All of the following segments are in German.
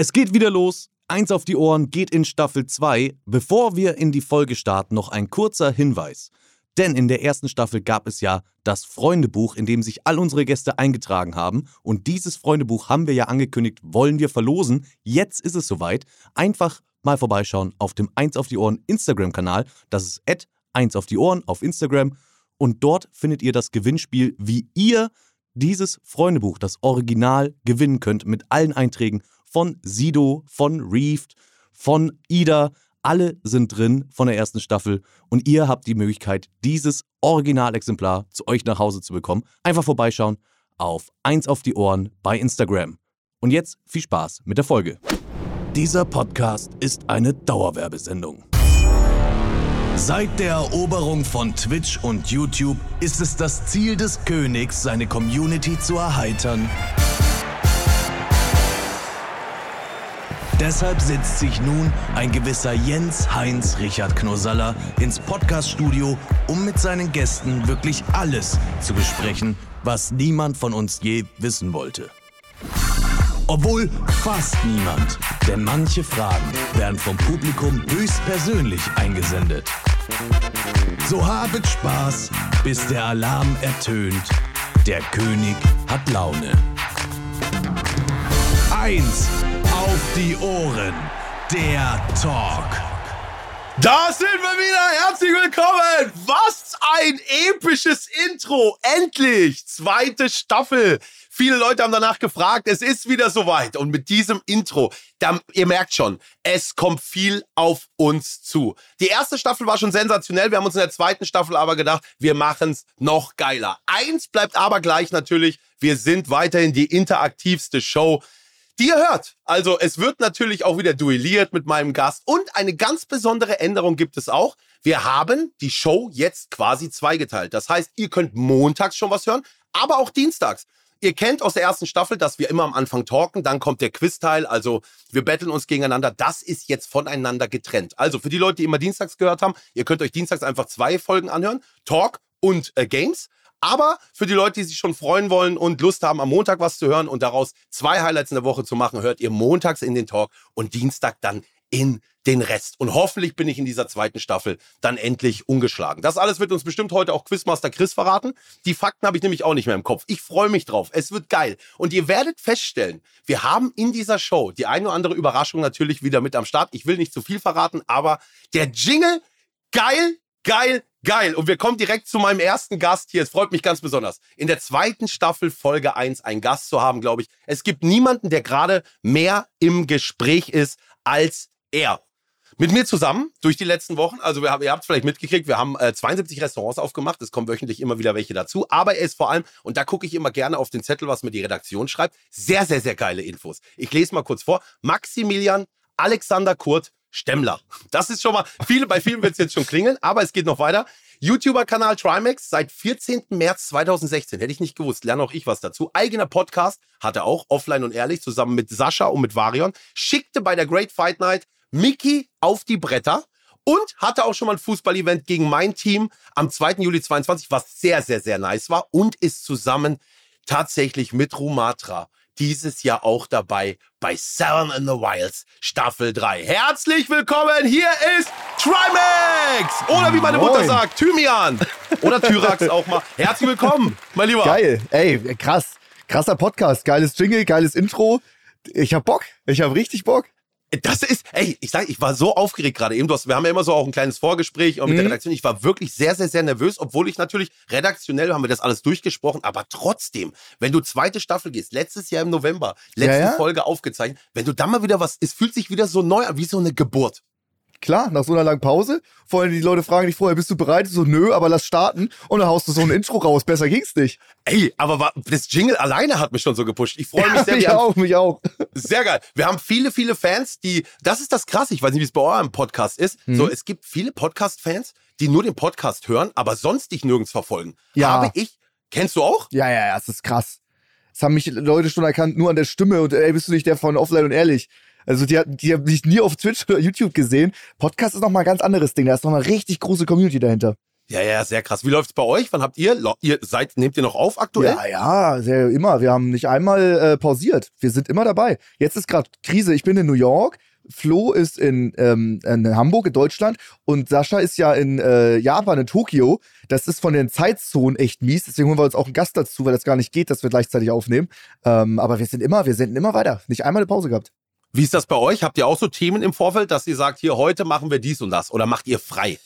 Es geht wieder los. Eins auf die Ohren geht in Staffel 2. Bevor wir in die Folge starten, noch ein kurzer Hinweis. Denn in der ersten Staffel gab es ja das Freundebuch, in dem sich all unsere Gäste eingetragen haben. Und dieses Freundebuch haben wir ja angekündigt, wollen wir verlosen. Jetzt ist es soweit. Einfach mal vorbeischauen auf dem Eins auf die Ohren Instagram-Kanal. Das ist at Eins auf die Ohren auf Instagram. Und dort findet ihr das Gewinnspiel, wie ihr dieses Freundebuch, das Original, gewinnen könnt mit allen Einträgen von Sido, von Reefed, von Ida. Alle sind drin von der ersten Staffel und ihr habt die Möglichkeit, dieses Originalexemplar zu euch nach Hause zu bekommen. Einfach vorbeischauen auf eins auf die Ohren bei Instagram. Und jetzt viel Spaß mit der Folge. Dieser Podcast ist eine Dauerwerbesendung. Seit der Eroberung von Twitch und YouTube ist es das Ziel des Königs, seine Community zu erheitern. Deshalb setzt sich nun ein gewisser Jens Heinz Richard Knosaller ins Podcaststudio, um mit seinen Gästen wirklich alles zu besprechen, was niemand von uns je wissen wollte. Obwohl fast niemand, denn manche Fragen werden vom Publikum höchstpersönlich eingesendet. So habet Spaß, bis der Alarm ertönt. Der König hat Laune. Eins auf die Ohren. Der Talk. Da sind wir wieder. Herzlich willkommen. Was ein episches Intro. Endlich. Zweite Staffel. Viele Leute haben danach gefragt. Es ist wieder soweit. Und mit diesem Intro, da, ihr merkt schon, es kommt viel auf uns zu. Die erste Staffel war schon sensationell. Wir haben uns in der zweiten Staffel aber gedacht, wir machen es noch geiler. Eins bleibt aber gleich natürlich. Wir sind weiterhin die interaktivste Show die ihr hört. Also es wird natürlich auch wieder duelliert mit meinem Gast und eine ganz besondere Änderung gibt es auch. Wir haben die Show jetzt quasi zweigeteilt. Das heißt, ihr könnt montags schon was hören, aber auch dienstags. Ihr kennt aus der ersten Staffel, dass wir immer am Anfang talken, dann kommt der Quizteil, also wir betteln uns gegeneinander. Das ist jetzt voneinander getrennt. Also für die Leute, die immer dienstags gehört haben, ihr könnt euch dienstags einfach zwei Folgen anhören, Talk und äh, Games. Aber für die Leute, die sich schon freuen wollen und Lust haben, am Montag was zu hören und daraus zwei Highlights in der Woche zu machen, hört ihr montags in den Talk und Dienstag dann in den Rest. Und hoffentlich bin ich in dieser zweiten Staffel dann endlich ungeschlagen. Das alles wird uns bestimmt heute auch Quizmaster Chris verraten. Die Fakten habe ich nämlich auch nicht mehr im Kopf. Ich freue mich drauf. Es wird geil. Und ihr werdet feststellen, wir haben in dieser Show die eine oder andere Überraschung natürlich wieder mit am Start. Ich will nicht zu viel verraten, aber der Jingle, geil, geil, Geil. Und wir kommen direkt zu meinem ersten Gast hier. Es freut mich ganz besonders. In der zweiten Staffel Folge 1 einen Gast zu haben, glaube ich. Es gibt niemanden, der gerade mehr im Gespräch ist als er. Mit mir zusammen durch die letzten Wochen. Also wir haben, ihr habt es vielleicht mitgekriegt, wir haben äh, 72 Restaurants aufgemacht. Es kommen wöchentlich immer wieder welche dazu. Aber er ist vor allem, und da gucke ich immer gerne auf den Zettel, was mir die Redaktion schreibt, sehr, sehr, sehr geile Infos. Ich lese mal kurz vor. Maximilian Alexander Kurt Stemmler. Das ist schon mal, viele, bei vielen wird es jetzt schon klingeln, aber es geht noch weiter. YouTuber-Kanal Trimax seit 14. März 2016. Hätte ich nicht gewusst, lerne auch ich was dazu. Eigener Podcast hatte auch, offline und ehrlich, zusammen mit Sascha und mit Varion. Schickte bei der Great Fight Night Mickey auf die Bretter und hatte auch schon mal ein Fußball-Event gegen mein Team am 2. Juli 22, was sehr, sehr, sehr nice war und ist zusammen tatsächlich mit Rumatra dieses Jahr auch dabei bei Seven in the Wilds Staffel 3. Herzlich willkommen, hier ist Trimax! Oder wie meine Moin. Mutter sagt, Thymian. Oder Tyrax auch mal. Herzlich willkommen, mein Lieber. Geil, ey, krass. Krasser Podcast, geiles Jingle, geiles Intro. Ich hab Bock, ich hab richtig Bock. Das ist, ey, ich sag, ich war so aufgeregt gerade eben. Du hast, wir haben ja immer so auch ein kleines Vorgespräch mit mhm. der Redaktion. Ich war wirklich sehr, sehr, sehr nervös, obwohl ich natürlich redaktionell haben wir das alles durchgesprochen, aber trotzdem, wenn du zweite Staffel gehst, letztes Jahr im November, letzte ja, ja. Folge aufgezeichnet, wenn du dann mal wieder was, es fühlt sich wieder so neu an, wie so eine Geburt. Klar, nach so einer langen Pause. Vorher die Leute fragen dich vorher, bist du bereit? So, nö, aber lass starten. Und dann haust du so ein Intro raus. Besser ging's nicht. Ey, aber das Jingle alleine hat mich schon so gepusht. Ich freue mich ja, sehr. Mich auch, mich auch. Sehr geil. Wir haben viele, viele Fans, die, das ist das krass. Ich weiß nicht, wie es bei eurem Podcast ist. Mhm. So, es gibt viele Podcast-Fans, die nur den Podcast hören, aber sonst dich nirgends verfolgen. Ja. Habe ich, kennst du auch? Ja, ja, ja, das ist krass. Das haben mich Leute schon erkannt, nur an der Stimme und ey, bist du nicht der von Offline und Ehrlich? Also die, die haben mich nie auf Twitch oder YouTube gesehen. Podcast ist nochmal ein ganz anderes Ding. Da ist nochmal eine richtig große Community dahinter. Ja, ja, sehr krass. Wie läuft's bei euch? Wann habt ihr? Ihr seid, nehmt ihr noch auf aktuell? Ja, ja, sehr, immer. Wir haben nicht einmal äh, pausiert. Wir sind immer dabei. Jetzt ist gerade Krise. Ich bin in New York. Flo ist in, ähm, in Hamburg, in Deutschland. Und Sascha ist ja in äh, Japan, in Tokio. Das ist von den Zeitzonen echt mies. Deswegen holen wir uns auch einen Gast dazu, weil das gar nicht geht, dass wir gleichzeitig aufnehmen. Ähm, aber wir sind immer, wir senden immer weiter. Nicht einmal eine Pause gehabt. Wie ist das bei euch? Habt ihr auch so Themen im Vorfeld, dass ihr sagt, hier heute machen wir dies und das? Oder macht ihr frei?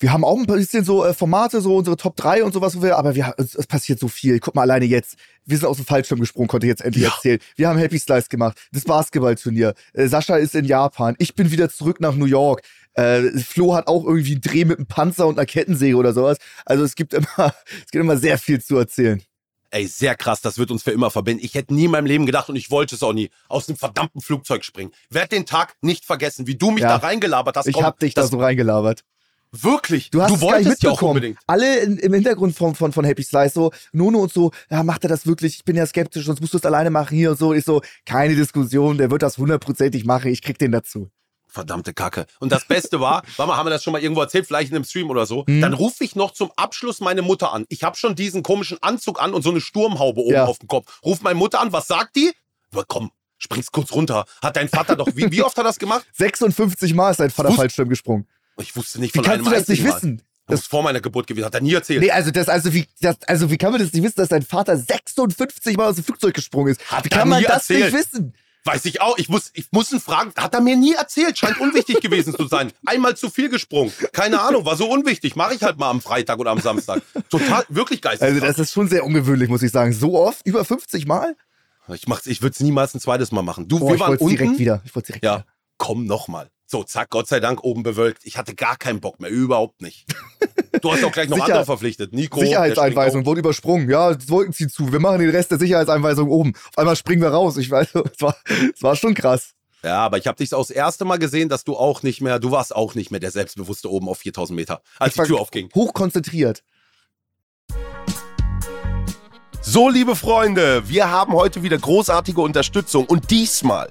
Wir haben auch ein bisschen so äh, Formate, so unsere Top 3 und sowas, wo wir, aber wir, es, es passiert so viel. Guck mal alleine jetzt. Wir sind aus dem Fallschirm gesprungen, konnte ich jetzt endlich Ja. erzählen. Wir haben Happy Slice gemacht, das Basketballturnier. Äh, Sascha ist in Japan. Ich bin wieder zurück nach New York. Äh, Flo hat auch irgendwie einen Dreh mit einem Panzer und einer Kettensäge oder sowas. Also es gibt immer, es gibt immer sehr viel zu erzählen. Ey, sehr krass, das wird uns für immer verbinden. Ich hätte nie in meinem Leben gedacht und ich wollte es auch nie, aus dem verdammten Flugzeug springen. Werd den Tag nicht vergessen, wie du mich Ja. da reingelabert hast. Ich Komm, hab dich da so reingelabert. Wirklich. Du hast es gar nicht wolltest ja auch mitbekommen. unbedingt. Alle in, im Hintergrund von, von, von Happy Slice so, Nono und so, ja, macht er das wirklich? Ich bin ja skeptisch, sonst musst du es alleine machen hier und so. Ich so, keine Diskussion, der wird das hundertprozentig machen, ich krieg den dazu. Verdammte Kacke. Und das Beste war, warte mal, haben wir das schon mal irgendwo erzählt, vielleicht in einem Stream oder so. Mhm. Dann rufe ich noch zum Abschluss meine Mutter an. Ich habe schon diesen komischen Anzug an und so eine Sturmhaube oben Ja. auf dem Kopf. Ruf meine Mutter an, was sagt die? Na, komm, springst kurz runter. Hat dein Vater doch, wie, wie oft hat er das gemacht? 56 Mal ist dein Vater Wusst- Fallschirm gesprungen. Ich wusste nicht Wie von kannst einem du das nicht Mal. wissen? Das ist vor meiner Geburt gewesen, hat er nie erzählt. Nee, also das, also wie, das, also wie kann man das nicht wissen, dass dein Vater 56 Mal aus dem Flugzeug gesprungen ist? Hat wie kann man das erzählt. nicht wissen? Weiß ich auch. Ich muss, ich muss ihn fragen. Hat er mir nie erzählt. Scheint unwichtig gewesen zu sein. Einmal zu viel gesprungen. Keine Ahnung, war so unwichtig. Mache ich halt mal am Freitag oder am Samstag. Total, wirklich geistig. Also das ist schon sehr ungewöhnlich, muss ich sagen. So oft? Über 50 Mal? ich mach's, ich würde es niemals ein zweites Mal machen. Du, Boah, wir ich waren wollte unten. direkt wieder. Ich wollte direkt Ja, wieder. komm noch mal. So, zack, Gott sei Dank oben bewölkt. Ich hatte gar keinen Bock mehr, überhaupt nicht. Du hast auch gleich noch Sicher- andere verpflichtet. Nico. Sicherheitseinweisung wurde übersprungen. Ja, die Wolken ziehen zu. Wir machen den Rest der Sicherheitseinweisung oben. Auf einmal springen wir raus. Ich weiß, es war, es war schon krass. Ja, aber ich habe dich auch das erste Mal gesehen, dass du auch nicht mehr, du warst auch nicht mehr der Selbstbewusste oben auf 4000 Meter, als Ich war die Tür aufging. Hochkonzentriert. So, liebe Freunde, wir haben heute wieder großartige Unterstützung und diesmal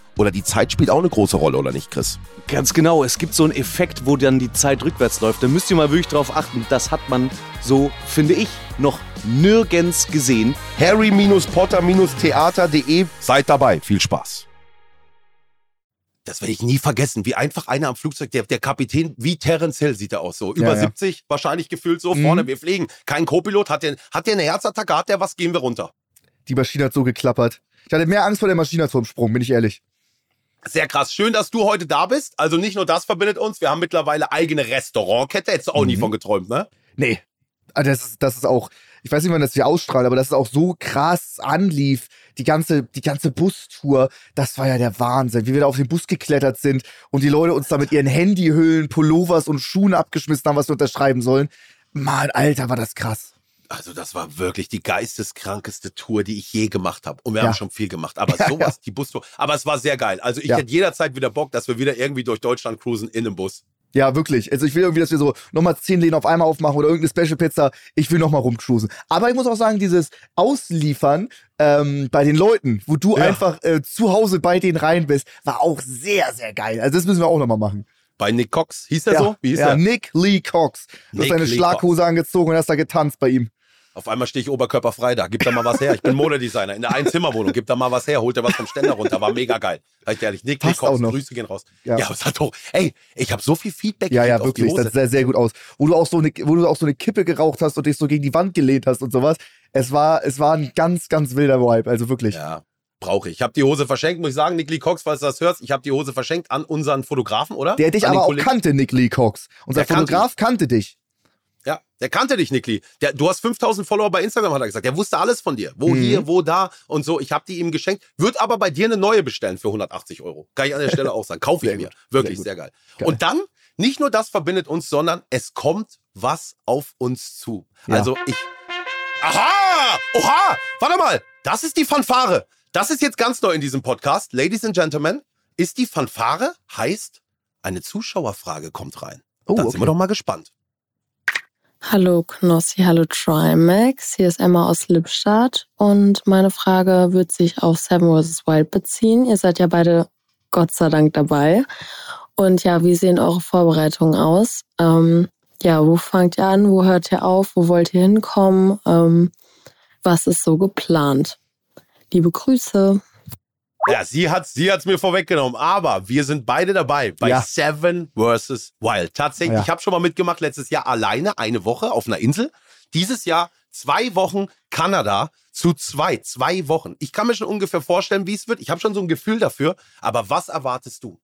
oder die Zeit spielt auch eine große Rolle, oder nicht, Chris? Ganz genau, es gibt so einen Effekt, wo dann die Zeit rückwärts läuft. Da müsst ihr mal wirklich drauf achten. Das hat man so, finde ich, noch nirgends gesehen. harry-potter-theater.de. Seid dabei. Viel Spaß. Das werde ich nie vergessen, wie einfach einer am Flugzeug, der, der Kapitän, wie Terence Hill sieht er aus, so über Ja, ja. 70, wahrscheinlich gefühlt so Mhm. vorne, wir fliegen. Kein Co-Pilot, hat der, hat der eine Herzattacke, hat der was, gehen wir runter. Die Maschine hat so geklappert. Ich hatte mehr Angst vor der Maschine als vor dem Sprung, bin ich ehrlich. Sehr krass. Schön, dass du heute da bist. Also nicht nur das verbindet uns, wir haben mittlerweile eigene Restaurantkette. Hättest du auch nie Mhm. von geträumt, ne? Nee. Ah, Das ist, das ist auch, ich weiß nicht, wann das hier ausstrahlt, aber das ist auch so krass anlief. Die ganze, die ganze Bustour, das war ja der Wahnsinn, wie wir da auf den Bus geklettert sind und die Leute uns da mit ihren Handyhüllen, Pullovers und Schuhen abgeschmissen haben, was wir unterschreiben sollen. Mann, Alter, war das krass. Also das war wirklich die geisteskrankeste Tour, die ich je gemacht habe. Und wir Ja. haben schon viel gemacht. Aber Ja, sowas, die Bustour. Aber es war sehr geil. Also ich Ja. hätte jederzeit wieder Bock, dass wir wieder irgendwie durch Deutschland cruisen in einem Bus. Ja, wirklich. Also ich will irgendwie, dass wir so nochmal zehn Läden auf einmal aufmachen oder irgendeine Special Pizza. Ich will nochmal rumcruisen. Aber ich muss auch sagen, dieses Ausliefern ähm, bei den Leuten, wo du Ja. einfach äh, zu Hause bei denen rein bist, war auch sehr, sehr geil. Also das müssen wir auch nochmal machen. Bei Nick Cox. Hieß der ja, so? Wie hieß ja, der? Nick Lee Cox. Du hast Nick deine Lee Schlaghose angezogen und hast da getanzt bei ihm. Auf einmal stehe ich oberkörperfrei da. Gib da mal was her. Ich bin Modedesigner in der Einzimmerwohnung. Gib da mal was her. Holt da was vom Ständer runter. War mega geil. Sag ich ehrlich. Nick Lee Passt Cox. Grüße gehen raus. Ja. Ja, es hat doch. Ey, ich habe so viel Feedback Ja, ja, wirklich. Das sah sehr gut aus. Wo du auch so eine, wo du auch so eine Kippe geraucht hast und dich so gegen die Wand gelehnt hast und sowas. Es war, es war ein ganz, ganz wilder Vibe. Also wirklich. Ja, brauche ich. Ich habe die Hose verschenkt, muss ich sagen, Nick Lee Cox, falls du das hörst. Ich habe die Hose verschenkt an unseren Fotografen, oder? Der dich an aber auch kannte, Nick Lee Cox. Unser Der kannte Fotograf kannte dich. Ja, der kannte dich, Nick Lee. Der, du hast 5000 Follower bei Instagram, hat er gesagt. Der wusste alles von dir. Wo Mhm. hier, wo da und so. Ich habe die ihm geschenkt. Wird aber bei dir eine neue bestellen für 180 Euro. Kann ich an der Stelle auch sagen. Kaufe ich mir. gut. Wirklich Sehr sehr, geil. Geil. Und dann, nicht nur das verbindet uns, sondern es kommt was auf uns zu. Ja. Also ich. Aha! Oha! Warte mal! Das ist die Fanfare. Das ist jetzt ganz neu in diesem Podcast. Ladies and Gentlemen, ist die Fanfare, heißt, eine Zuschauerfrage kommt rein. Oh, Dann okay. sind wir doch mal gespannt. Hallo Knossi, hallo Trimax. Hier ist Emma aus Lippstadt und meine Frage wird sich auf Seven vs. Wild beziehen. Ihr seid ja beide Gott sei Dank dabei. Und ja, wie sehen eure Vorbereitungen aus? Ähm, ja, wo fangt ihr an? Wo hört ihr auf? Wo wollt ihr hinkommen? Ähm, was ist so geplant? Liebe Grüße. Ja, sie hat sie hat's mir vorweggenommen, aber wir sind beide dabei bei Ja. Seven vs. Wild. Tatsächlich, Ja. ich habe schon mal mitgemacht letztes Jahr alleine eine Woche auf einer Insel. Dieses Jahr zwei Wochen Kanada zu zwei, zwei Wochen. Ich kann mir schon ungefähr vorstellen, wie es wird. Ich habe schon so ein Gefühl dafür. Aber was erwartest du?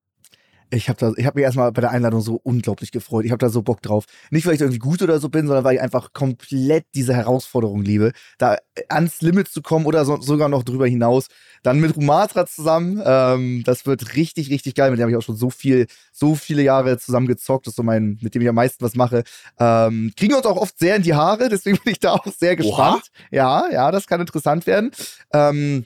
Ich habe hab mich erstmal bei der Einladung so unglaublich gefreut. Ich habe da so Bock drauf. Nicht, weil ich irgendwie gut oder so bin, sondern weil ich einfach komplett diese Herausforderung liebe, da ans Limit zu kommen oder so, sogar noch drüber hinaus. Dann mit Rumatra zusammen. Ähm, das wird richtig, richtig geil. Mit dem habe ich auch schon so viel, so viele Jahre zusammen gezockt. Das ist so mein, mit dem ich am meisten was mache. Ähm, kriegen wir uns auch oft sehr in die Haare, deswegen bin ich da auch sehr gespannt. Ja, ja, das kann interessant werden. Ähm,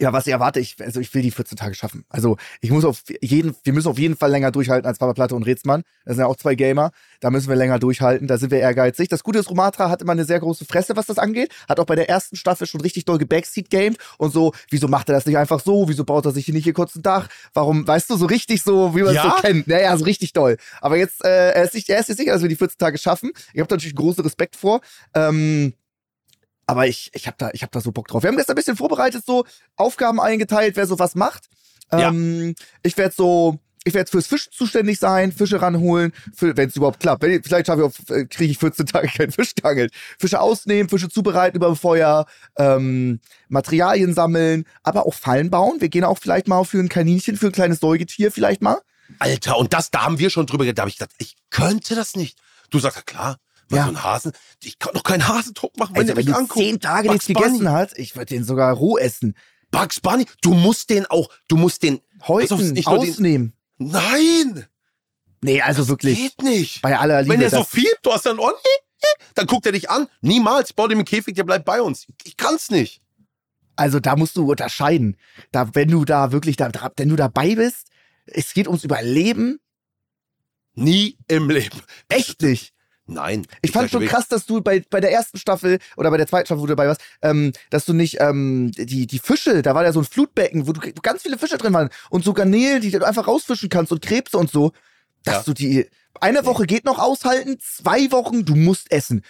ja, was erwarte, ich, also ich will die 14 Tage schaffen. Also ich muss auf jeden, wir müssen auf jeden Fall länger durchhalten als Papa Platte und Rätsmann. Das sind ja auch zwei Gamer. Da müssen wir länger durchhalten. Da sind wir ehrgeizig. Das Gute ist, Romatra hat immer eine sehr große Fresse, was das angeht. Hat auch bei der ersten Staffel schon richtig doll gebackseat-gamed und so, wieso macht er das nicht einfach so? Wieso baut er sich hier nicht hier kurz ein Dach? Warum, weißt du, so richtig so, wie man es Ja? so kennt. Naja, so richtig doll. Aber jetzt, äh, er ist sich, er ist sich sicher, dass wir die 14 Tage schaffen. Ich habe da natürlich großen Respekt vor. Ähm, aber ich, ich habe da, ich hab da so Bock drauf. Wir haben gestern ein bisschen vorbereitet, so Aufgaben eingeteilt, wer so was macht. Ja. Ähm, ich werde so, ich werde fürs Fisch zuständig sein, Fische ranholen, wenn es überhaupt klappt. Wenn, vielleicht äh, kriege ich 14 Tage keinen Fisch geangelt. Fische ausnehmen, Fische zubereiten über dem Feuer, ähm, Materialien sammeln, aber auch Fallen bauen. Wir gehen auch vielleicht mal für ein Kaninchen, für ein kleines Säugetier vielleicht mal. Alter, und das, da haben wir schon drüber geredet. Da habe ich gedacht, ich könnte das nicht. Du sagst ja klar, was Ja. so ein Hasen. Ich kann doch keinen Hasendruck machen, wenn Also, wenn mich du anguckt. zehn Tage nichts gegessen hast, ich würde den sogar roh essen. Bugs Bunny, du musst den auch, du musst den Heute nicht nur den- ausnehmen. Nein! Nee, also wirklich. Geht nicht. Bei aller Liebe. Wenn der so das- fiebt, du hast dann Ohren, dann guckt er dich an. Niemals. Baue dem Käfig, der bleibt bei uns. Ich kann's nicht. Also da musst du unterscheiden. Da, wenn du da wirklich, da, da, wenn du dabei bist, es geht ums Überleben. Nie im Leben. Echt nicht. Nein. Ich fand sag schon krass, dass du bei, bei der ersten Staffel oder bei der zweiten Staffel, wo du dabei warst, ähm, dass du nicht ähm, die, die Fische, da war ja so ein Flutbecken, wo du ganz viele Fische drin waren und so Garnelen, die du einfach rausfischen kannst und Krebse und so, dass Ja. du die eine Woche geht noch aushalten, zwei Wochen, du musst essen.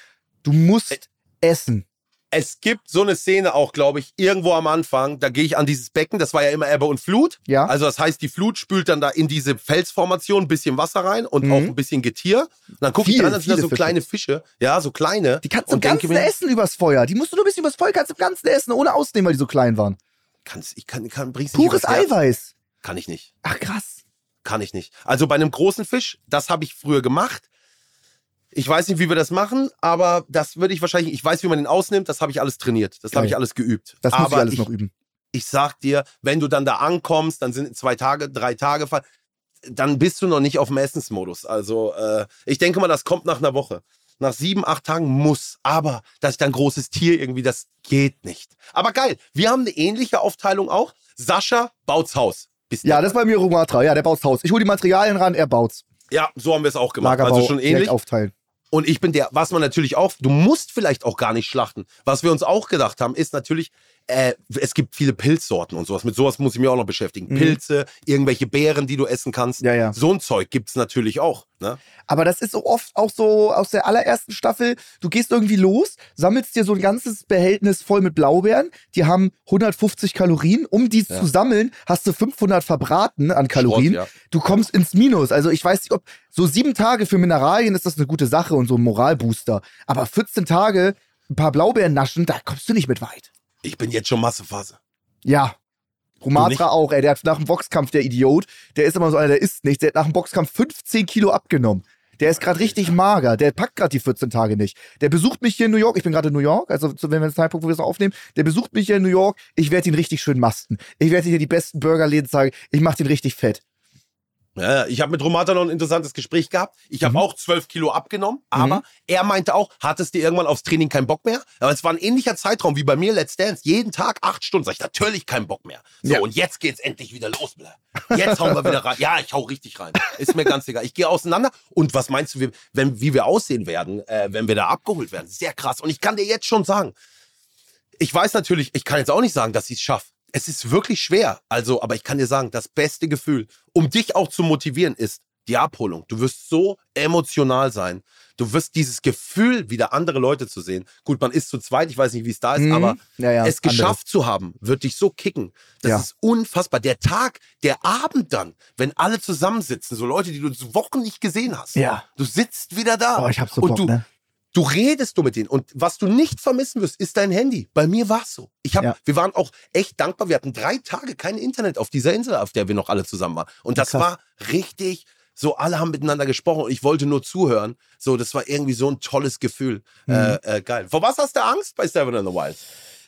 Du musst essen. Es gibt so eine Szene auch, glaube ich, irgendwo am Anfang. Da gehe ich an dieses Becken. Das war ja immer Ebbe und Flut. Ja. Also das heißt, die Flut spült dann da in diese Felsformation ein bisschen Wasser rein und Mhm. auch ein bisschen Getier. Und dann gucke ich dann sind da so Fische. kleine Fische. Ja, so kleine. Die kannst du im Ganzen mir, essen übers Feuer. Die musst du nur ein bisschen übers Feuer, kannst du im Ganzen essen, ohne ausnehmen, weil die so klein waren. Kann's, ich kann, kann, bring's nicht Pures. Eiweiß. Kann ich nicht. Ach krass. Kann ich nicht. Also bei einem großen Fisch, das habe ich früher gemacht. Ich weiß nicht, wie wir das machen, aber das würde ich wahrscheinlich, ich weiß, wie man den ausnimmt, das habe ich alles trainiert. Das habe ich alles geübt. Das muss aber ich alles noch üben. ich sag dir, wenn du dann da ankommst, dann sind zwei Tage, drei Tage, dann bist du noch nicht auf dem Essensmodus. Also äh, ich denke mal, das kommt nach einer Woche. nach sieben, acht Tagen muss. Aber, dass ich dann großes Tier irgendwie, das geht nicht. Aber geil, wir haben eine ähnliche Aufteilung auch. Sascha baut's Haus. Bis ja, das ist bei mir Rumatra. Ja, der baut's Haus. Ich hole die Materialien ran, er baut's. Ja, so haben wir es auch gemacht. Lagerbau also schon ähnlich. aufteilen. Und ich bin der, was man natürlich auch, du musst vielleicht auch gar nicht schlachten. Was wir uns auch gedacht haben, ist natürlich, äh, es gibt viele Pilzsorten und sowas. Mit sowas muss ich mich auch noch beschäftigen. Mhm. Pilze, irgendwelche Beeren, die du essen kannst. Ja, ja. So ein Zeug gibt es natürlich auch. Ne? Aber das ist so oft auch so aus der allerersten Staffel. Du gehst irgendwie los, sammelst dir so ein ganzes Behältnis voll mit Blaubeeren. Die haben 150 Kalorien. Um die ja. zu sammeln, hast du 500 verbraten an Kalorien. Schrott. Du kommst ins Minus. Also ich weiß nicht, ob so sieben Tage für Mineralien ist das eine gute Sache und so ein Moralbooster. Aber 14 Tage ein paar Blaubeeren naschen, da kommst du nicht mit weit. Ich bin jetzt schon Massephase. Ja. Romatra auch, ey. Der hat nach dem Boxkampf, der Idiot, der ist immer so einer, der isst nicht. Der hat nach dem Boxkampf 15 Kilo abgenommen. Der ist gerade richtig mager. Der packt gerade die 14 Tage nicht. Der besucht mich hier in New York. Ich bin gerade in New York, also wenn wir den Zeitpunkt, wo wir es aufnehmen. Der besucht mich hier in New York. Ich werde ihn richtig schön masten. Ich werde hier die besten Burgerläden zeigen. Ich mache den richtig fett. Ja, ich habe mit Romata noch ein interessantes Gespräch gehabt. Ich habe mhm. auch 12 Kilo abgenommen, aber mhm. er meinte auch, hattest du irgendwann aufs Training keinen Bock mehr? Aber es war ein ähnlicher Zeitraum wie bei mir Let's Dance. Jeden Tag acht Stunden. Sag ich, natürlich keinen Bock mehr. So, ja. und jetzt geht's endlich wieder los, Bля. Jetzt hauen wir wieder rein. Ja, ich hau richtig rein. Ist mir ganz egal. Ich gehe auseinander. Und was meinst du, wie, wenn, wie wir aussehen werden, äh, wenn wir da abgeholt werden? Sehr krass. Und ich kann dir jetzt schon sagen, ich weiß natürlich, ich kann jetzt auch nicht sagen, dass ich es schaffe es ist wirklich schwer. Also, aber ich kann dir sagen, das beste Gefühl, um dich auch zu motivieren, ist die Abholung. Du wirst so emotional sein. Du wirst dieses Gefühl, wieder andere Leute zu sehen. Gut, man ist zu zweit, ich weiß nicht, wie es da ist, mhm. aber ja, ja, es geschafft andere. zu haben, wird dich so kicken. Das ja. ist unfassbar. Der Tag, der Abend dann, wenn alle zusammensitzen, so Leute, die du Wochen nicht gesehen hast. Ja. Du sitzt wieder da. Oh, ich hab so Bock, und du, ne? Du redest du mit denen und was du nicht vermissen wirst, ist dein Handy. Bei mir war es so. Ich hab, ja. wir waren auch echt dankbar. Wir hatten drei Tage kein Internet auf dieser Insel, auf der wir noch alle zusammen waren. Und das Krass. war richtig. So, alle haben miteinander gesprochen und ich wollte nur zuhören. So, das war irgendwie so ein tolles Gefühl. Mhm. Äh, äh, geil. Vor was hast du Angst bei Seven in the Wild?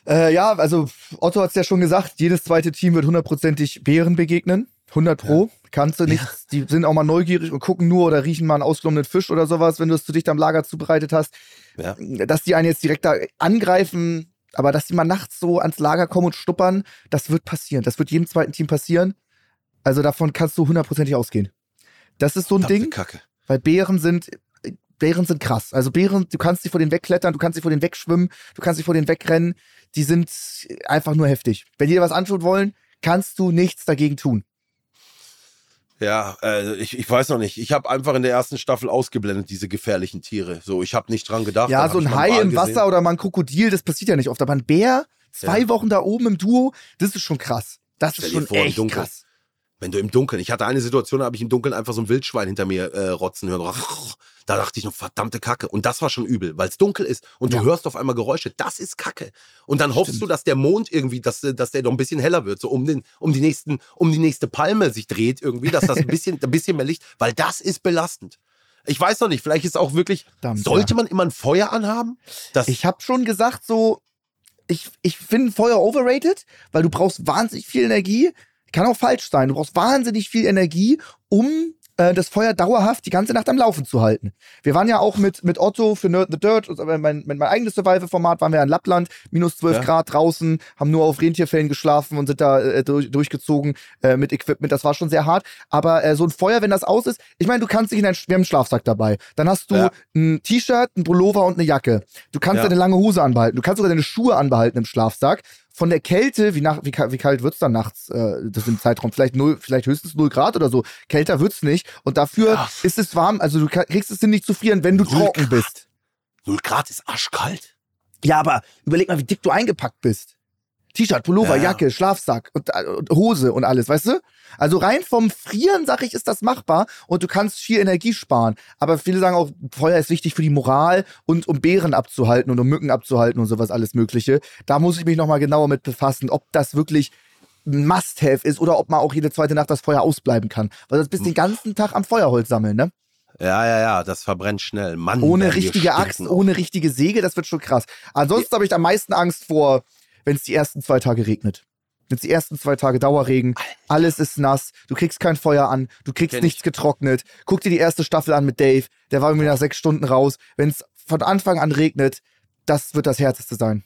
Äh, ja, also Otto hat es ja schon gesagt, jedes zweite Team wird hundertprozentig Bären begegnen. 100 Pro. Ja. Kannst du nichts. Ja. Die sind auch mal neugierig und gucken nur oder riechen mal einen ausgenommenen Fisch oder sowas, wenn du es zu dicht am Lager zubereitet hast. Ja. Dass die einen jetzt direkt da angreifen, aber dass die mal nachts so ans Lager kommen und stuppern, das wird passieren. Das wird jedem zweiten Team passieren. Also davon kannst du hundertprozentig ausgehen. Das ist so ein Verdammte Ding. Kacke. Weil Bären sind, Bären sind krass. Also Bären, du kannst dich vor denen wegklettern, du kannst dich vor denen wegschwimmen, du kannst dich vor denen wegrennen. Die sind einfach nur heftig. Wenn die dir was anschauen wollen, kannst du nichts dagegen tun. Ja, äh, ich, ich weiß noch nicht. Ich habe einfach in der ersten Staffel ausgeblendet, diese gefährlichen Tiere. So, ich habe nicht dran gedacht. Ja, so ein Hai im Wasser oder mal ein Krokodil, das passiert ja nicht oft. Aber ein Bär, zwei ja. Wochen da oben im Duo, das ist schon krass. Das Stell ist schon vor, echt krass. Wenn du im Dunkeln, ich hatte eine Situation, da habe ich im Dunkeln einfach so ein Wildschwein hinter mir äh, rotzen hören. Da dachte ich noch, verdammte Kacke. Und das war schon übel, weil es dunkel ist und ja. du hörst auf einmal Geräusche. Das ist Kacke. Und dann hoffst Stimmt. du, dass der Mond irgendwie, dass, dass der noch ein bisschen heller wird, so um, den, um, die nächsten, um die nächste Palme sich dreht irgendwie, dass das ein bisschen, ein bisschen mehr Licht, weil das ist belastend. Ich weiß noch nicht, vielleicht ist auch wirklich, Verdammt, sollte man immer ein Feuer anhaben? Das ich habe schon gesagt, so, ich, ich finde Feuer overrated, weil du brauchst wahnsinnig viel Energie. Kann auch falsch sein. Du brauchst wahnsinnig viel Energie, um äh, das Feuer dauerhaft die ganze Nacht am Laufen zu halten. Wir waren ja auch mit, mit Otto für Nerd the Dirt, mein, mein, mein eigenes Survival-Format, waren wir ja in Lappland, minus 12 ja. Grad draußen, haben nur auf Rentierfällen geschlafen und sind da äh, durch, durchgezogen äh, mit Equipment. Das war schon sehr hart. Aber äh, so ein Feuer, wenn das aus ist, ich meine, du kannst dich in einen, wir haben einen Schlafsack dabei. Dann hast du ja. ein T-Shirt, ein Pullover und eine Jacke. Du kannst ja. deine lange Hose anbehalten. Du kannst sogar deine Schuhe anbehalten im Schlafsack von der Kälte, wie, nach, wie, wie kalt wird's dann nachts, äh, das im Zeitraum, vielleicht null, vielleicht höchstens null Grad oder so. Kälter wird's nicht. Und dafür ja. ist es warm, also du kriegst es nicht zu frieren, wenn du trocken bist. Null Grad ist arschkalt. Ja, aber überleg mal, wie dick du eingepackt bist. T-Shirt, Pullover, ja. Jacke, Schlafsack und, äh, und, Hose und alles, weißt du? Also rein vom Frieren, sag ich, ist das machbar und du kannst viel Energie sparen. Aber viele sagen auch, Feuer ist wichtig für die Moral und um Bären abzuhalten und um Mücken abzuhalten und sowas alles Mögliche. Da muss ich mich nochmal genauer mit befassen, ob das wirklich Must-Have ist oder ob man auch jede zweite Nacht das Feuer ausbleiben kann. Weil das bist hm. den ganzen Tag am Feuerholz sammeln, ne? Ja, ja, ja, das verbrennt schnell. Mann, ohne richtige Axt, ohne richtige Säge, das wird schon krass. Ansonsten ja. habe ich am meisten Angst vor wenn es die ersten zwei Tage regnet. Wenn es die ersten zwei Tage Dauerregen, alles ist nass, du kriegst kein Feuer an, du kriegst Kenn nichts ich. getrocknet. Guck dir die erste Staffel an mit Dave, der war irgendwie nach sechs Stunden raus. Wenn es von Anfang an regnet, das wird das Härteste sein.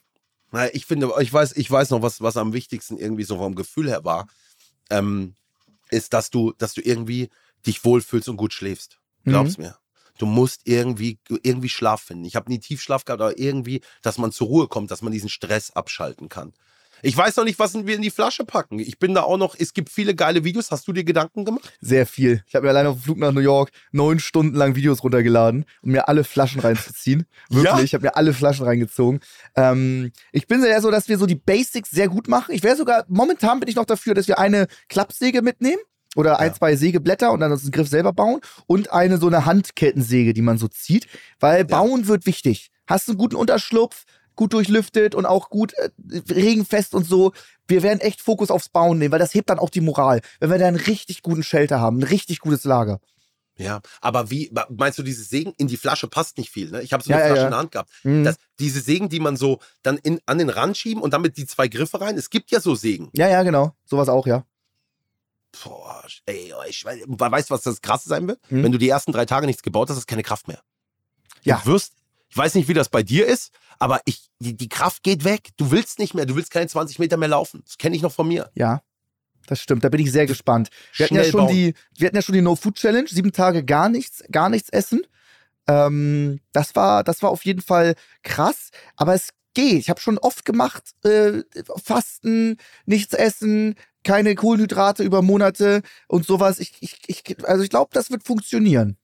Na, ich finde, ich weiß, ich weiß noch, was, was am wichtigsten irgendwie so vom Gefühl her war, ähm, ist, dass du, dass du irgendwie dich wohlfühlst und gut schläfst. Glaub's mir. Du musst irgendwie, irgendwie Schlaf finden. Ich habe nie Tiefschlaf gehabt, aber irgendwie, dass man zur Ruhe kommt, dass man diesen Stress abschalten kann. Ich weiß noch nicht, was wir in die Flasche packen. Ich bin da auch noch, es gibt viele geile Videos. Hast du dir Gedanken gemacht? Sehr viel. Ich habe mir allein auf dem Flug nach New York neun Stunden lang Videos runtergeladen, um mir alle Flaschen reinzuziehen. Wirklich, Ja? ich habe mir alle Flaschen reingezogen. Ähm, ich bin ja so, dass wir so die Basics sehr gut machen. Ich wäre sogar, momentan bin ich noch dafür, dass wir eine Klappsäge mitnehmen. Oder ein, Ja. zwei Sägeblätter und dann den Griff selber bauen. Und eine so eine Handkettensäge, die man so zieht. Weil bauen wird wichtig. Hast du einen guten Unterschlupf, gut durchlüftet und auch gut äh, regenfest und so. Wir werden echt Fokus aufs Bauen nehmen, weil das hebt dann auch die Moral. Wenn wir da einen richtig guten Shelter haben, ein richtig gutes Lager. Ja, aber wie, meinst du, diese Sägen in die Flasche passt nicht viel, ne? Ich habe so Ja, eine ja, Flasche ja. in der Hand gehabt. Mhm. Das, diese Sägen, die man so dann in, an den Rand schieben und damit die zwei Griffe rein. Es gibt ja so Sägen. Ja, ja, genau. Sowas auch, ja. Boah, ey, ich weiß, weißt du, was das Krasse sein wird? Mhm. Wenn du die ersten drei Tage nichts gebaut hast, hast du keine Kraft mehr. Ja. Du wirst, ich weiß nicht, wie das bei dir ist, aber ich, die, die Kraft geht weg. Du willst nicht mehr, du willst keine 20 Meter mehr laufen. Das kenne ich noch von mir. Ja. Das stimmt, da bin ich sehr gespannt. Wir hatten ja schon bauen. die, wir hatten ja schon die No Food Challenge, sieben Tage gar nichts, gar nichts essen. Ähm, das war, das war auf jeden Fall krass, aber es geht. Ich habe schon oft gemacht, äh, Fasten, nichts essen, keine Kohlenhydrate über Monate und sowas. Ich, ich, ich, also ich glaube, das wird funktionieren.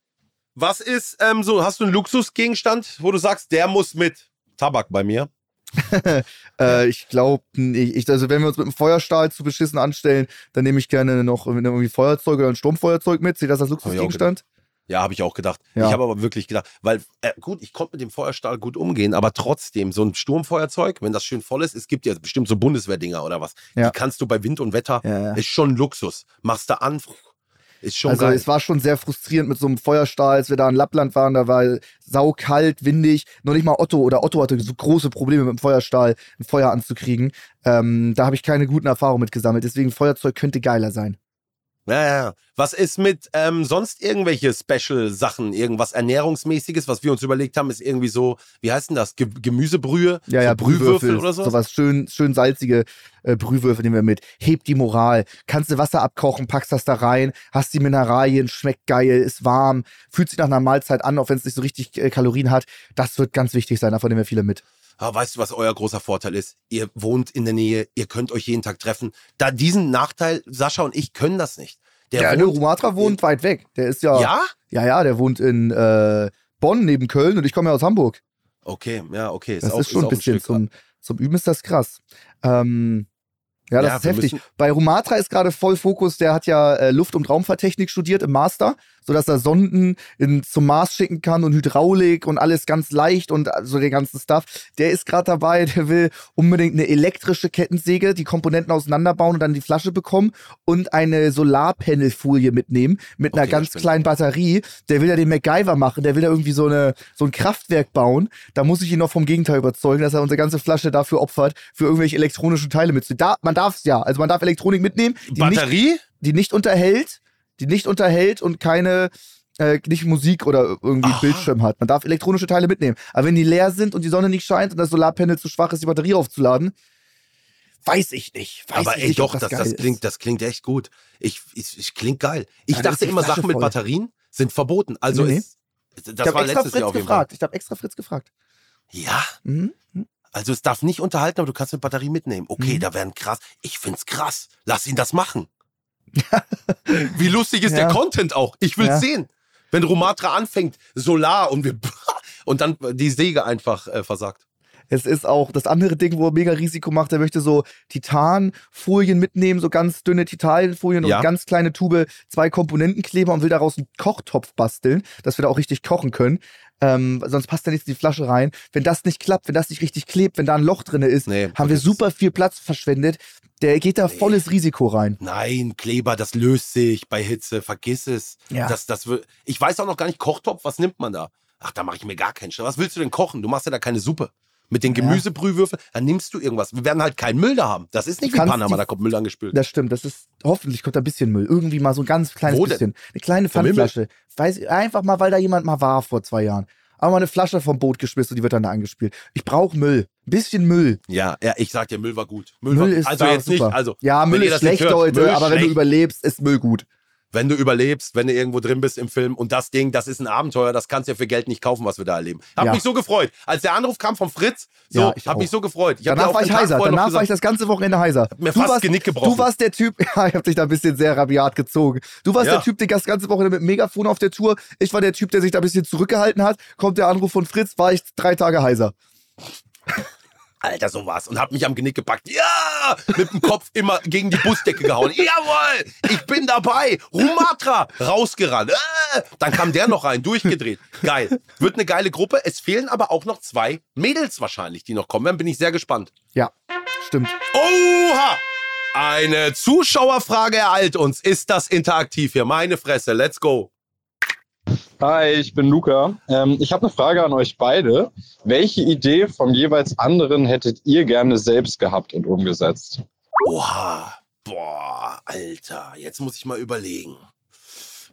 Was ist ähm, so, hast du einen Luxusgegenstand, wo du sagst, der muss mit? Tabak bei mir. Äh, ich glaube, ich, also wenn wir uns mit dem Feuerstahl zu beschissen anstellen, dann nehme ich gerne noch irgendwie Feuerzeug oder ein Sturmfeuerzeug mit. Seht das als Luxusgegenstand? Ja, habe ich auch gedacht. Ja. Ich habe aber wirklich gedacht, weil, äh, gut, ich konnte mit dem Feuerstahl gut umgehen, aber trotzdem, so ein Sturmfeuerzeug, wenn das schön voll ist, es gibt ja bestimmt so Bundeswehrdinger oder was. Ja. Die kannst du bei Wind und Wetter, Ja, ist schon Luxus. Machst du an, ist schon also geil. es war schon sehr frustrierend mit so einem Feuerstahl, als wir da in Lappland waren, da war saukalt, windig, noch nicht mal Otto oder Otto hatte so große Probleme mit dem Feuerstahl, ein Feuer anzukriegen. Ähm, da habe ich keine guten Erfahrungen mit gesammelt, deswegen Feuerzeug könnte geiler sein. Ja, ja. Was ist mit ähm, sonst irgendwelche Special-Sachen, irgendwas Ernährungsmäßiges, was wir uns überlegt haben, ist irgendwie so, wie heißt denn das? Ge Gemüsebrühe? Ja, so ja, Brühwürfel oder so? Sowas schön, schön salzige äh, Brühwürfel nehmen wir mit. Hebt die Moral. Kannst du Wasser abkochen, packst das da rein, hast die Mineralien, schmeckt geil, ist warm, fühlt sich nach einer Mahlzeit an, auch wenn es nicht so richtig äh, Kalorien hat. Das wird ganz wichtig sein, davon nehmen wir viele mit. Aber weißt du, was euer großer Vorteil ist? Ihr wohnt in der Nähe, ihr könnt euch jeden Tag treffen. Da diesen Nachteil, Sascha und ich können das nicht. Der der wohnt, Rumatra wohnt weit weg. Der ist ja, ja? ja, ja, der wohnt in äh, Bonn neben Köln und ich komme ja aus Hamburg. Okay, ja, okay. Das auch- ist schon auch ein bisschen Stück zum, zum Üben ist das krass. Ähm, ja, das Ja, ist heftig. Bei Rumatra ist gerade voll Fokus, der hat ja äh, Luft- und Raumfahrttechnik studiert im Master, sodass er Sonden in, zum Mars schicken kann und Hydraulik und alles ganz leicht und äh, so den ganzen Stuff. Der ist gerade dabei, der will unbedingt eine elektrische Kettensäge, die Komponenten auseinanderbauen und dann die Flasche bekommen und eine Solarpanelfolie mitnehmen mit einer Okay, ganz kleinen Batterie. Der will ja den MacGyver machen, der will ja irgendwie so, eine, so ein Kraftwerk bauen. Da muss ich ihn noch vom Gegenteil überzeugen, dass er unsere ganze Flasche dafür opfert, für irgendwelche elektronischen Teile mitzunehmen. Da, man darf es ja, also man darf Elektronik mitnehmen, die nicht, Batterie? die nicht unterhält, die nicht unterhält und keine äh, nicht Musik oder irgendwie Aha. Bildschirm hat. Man darf elektronische Teile mitnehmen. Aber wenn die leer sind und die Sonne nicht scheint und das Solarpanel zu schwach ist, die Batterie aufzuladen, weiß ich nicht. Weiß Aber ich ey, nicht, doch, das, das, ist. klingt, das klingt echt gut. Ich, ich, ich klingt geil. Ich Ja, dachte immer, Flasche Sachen mit voll. Batterien sind verboten. Also Nee, nee. das ich war habe extra letztes Fritz Jahr auf jeden Fall. gefragt. Ich habe extra Fritz gefragt. Ja, Mhm. Also es darf nicht unterhalten, aber du kannst eine Batterie mitnehmen. Okay, Mhm. da werden krass. Ich find's krass. Lass ihn das machen. Wie lustig ist Ja. der Content auch? Ich will's Ja. sehen. Wenn Rumatra anfängt, Solar und wir und dann die Säge einfach äh, versagt. Es ist auch das andere Ding, wo er mega Risiko macht. Er möchte so Titanfolien mitnehmen, so ganz dünne Titanfolien Ja. und ganz kleine Tube, zwei Komponentenkleber und will daraus einen Kochtopf basteln, dass wir da auch richtig kochen können. Ähm, sonst passt da nichts in die Flasche rein. Wenn das nicht klappt, wenn das nicht richtig klebt, wenn da ein Loch drin ist, Nee, haben wir super viel Platz verschwendet. Der geht da volles Risiko rein. Nein, Kleber, das löst sich bei Hitze. Vergiss es. Ja. Das, das wird, ich weiß auch noch gar nicht, Kochtopf, was nimmt man da? Ach, da mache ich mir gar keinen Stress. Was willst du denn kochen? Du machst ja da keine Suppe. Mit den. Gemüsebrühwürfeln, dann nimmst du irgendwas. Wir werden halt keinen Müll da haben. Das ist nicht Du wie Panama, die- da kommt Müll angespült. Das stimmt, das ist, hoffentlich kommt da ein bisschen Müll. Irgendwie mal so ein ganz kleines Wo denn? bisschen. Eine kleine? Pfandflasche. Weiß, einfach mal, weil da jemand mal war vor zwei Jahren. Einfach mal eine Flasche vom Boot geschmissen und die wird dann da angespielt. Ich brauche Müll. Ein bisschen Müll. Ja, ja, ich sag dir, Müll war gut. Müll, war, ist also da jetzt super. nicht, also ja, Müll ist schlecht, hört, Leute, Müll aber wenn du schlecht. überlebst, ist Müll gut. Wenn du überlebst, wenn du irgendwo drin bist im Film und das Ding, das ist ein Abenteuer, das kannst du ja für Geld nicht kaufen, was wir da erleben. Hab Ja. mich so gefreut. Als der Anruf kam von Fritz, so, Ja, ich hab auch. mich so gefreut. Ich Danach war ich heiser. Danach war ich gesagt, das ganze Wochenende heiser. mir du fast warst, Genick gebrochen. Du warst der Typ, ja, ich hab dich da ein bisschen sehr rabiat gezogen. Du warst Ja. der Typ, der das ganze Wochenende mit dem Megafon auf der Tour. Ich war der Typ, der sich da ein bisschen zurückgehalten hat. Kommt der Anruf von Fritz, war ich drei Tage heiser. Alter, so war's. Und hab mich am Genick gepackt. Ja! Mit dem Kopf immer gegen die Busdecke gehauen. Jawohl! Ich bin dabei! Rumatra! Rausgerannt. Äh! Dann kam der noch rein, durchgedreht. Geil. Wird eine geile Gruppe. Es fehlen aber auch noch zwei Mädels wahrscheinlich, die noch kommen werden. Bin ich sehr gespannt. Ja, stimmt. Oha! Eine Zuschauerfrage ereilt uns. Ist das interaktiv hier? Meine Fresse. Let's go. Hi, ich bin Luca. Ähm, ich habe eine Frage an euch beide. Welche Idee vom jeweils anderen hättet ihr gerne selbst gehabt und umgesetzt? Oha. Boah, Alter. Jetzt muss ich mal überlegen.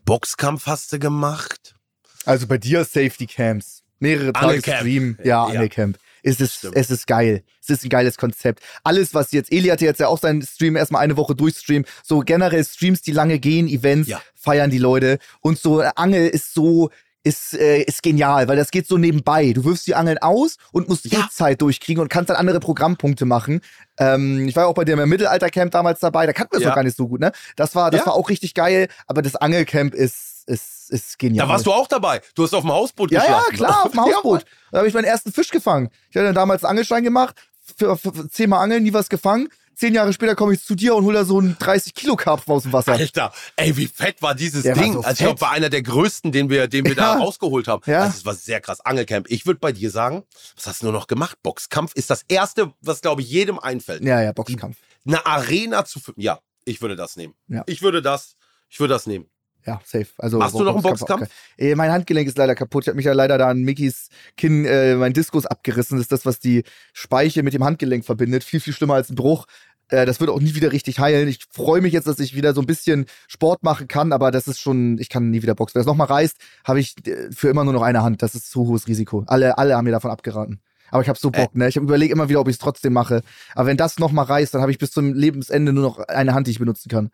Boxkampf hast du gemacht? Also bei dir Safety Camps. Mehrere Tage. Stream. Ja, Ja. Angelcamp. Es ist, Stimmt. es ist geil. Es ist ein geiles Konzept. Alles, was jetzt, Eli hatte jetzt ja auch seinen Stream erstmal eine Woche durchstreamen. So generell Streams, die lange gehen, Events, Ja. feiern die Leute. Und so äh, Angel ist so, ist, äh, ist genial, weil das geht so nebenbei. Du wirfst die Angeln aus und musst Ja. eh Zeit durchkriegen und kannst dann andere Programmpunkte machen. Ähm, ich war ja auch bei dir im Mittelaltercamp damals dabei, da kannten wir es Ja. noch gar nicht so gut, ne? Das war, das Ja. war auch richtig geil, aber das Angelcamp ist, ist, ist genial. Da warst du auch dabei. Du hast auf dem Hausboot Ja, ja, geschlafen. klar, auf dem Hausboot. Da habe ich meinen ersten Fisch gefangen. Ich hatte damals einen Angelschein gemacht, für, für, zehnmal Angeln, nie was gefangen. Zehn Jahre später komme ich zu dir und hole da so einen 30 Kilo Karpfen aus dem Wasser. Alter, ey, wie fett war dieses Der war Ding? so also ich glaube, war einer der größten, den wir, den wir da Ja. rausgeholt haben. Ja. Also es war sehr krass. Angelcamp. Ich würde bei dir sagen, was hast du nur noch gemacht? Boxkampf ist das erste, was glaube ich jedem einfällt. Ja, ja, Boxkampf. Eine Arena zu Ja, ich würde das nehmen. Ja. Ich würde das, ich würde das nehmen. Ja, safe. Also, Machst du noch einen Boxkampf? Äh, mein Handgelenk ist leider kaputt. Ich habe mich ja leider da an Mickys Kinn, äh, mein Diskus abgerissen. Das ist das, was die Speiche mit dem Handgelenk verbindet. Viel, viel schlimmer als ein Bruch. Äh, das wird auch nie wieder richtig heilen. Ich freue mich jetzt, dass ich wieder so ein bisschen Sport machen kann, aber das ist schon, ich kann nie wieder boxen. Wenn das nochmal reißt, habe ich äh, für immer nur noch eine Hand. Das ist zu hohes Risiko. Alle, alle haben mir davon abgeraten. Aber ich habe so Bock, ne? Ich überlege immer wieder, ob ich es trotzdem mache. Aber wenn das nochmal reißt, dann habe ich bis zum Lebensende nur noch eine Hand, die ich benutzen kann.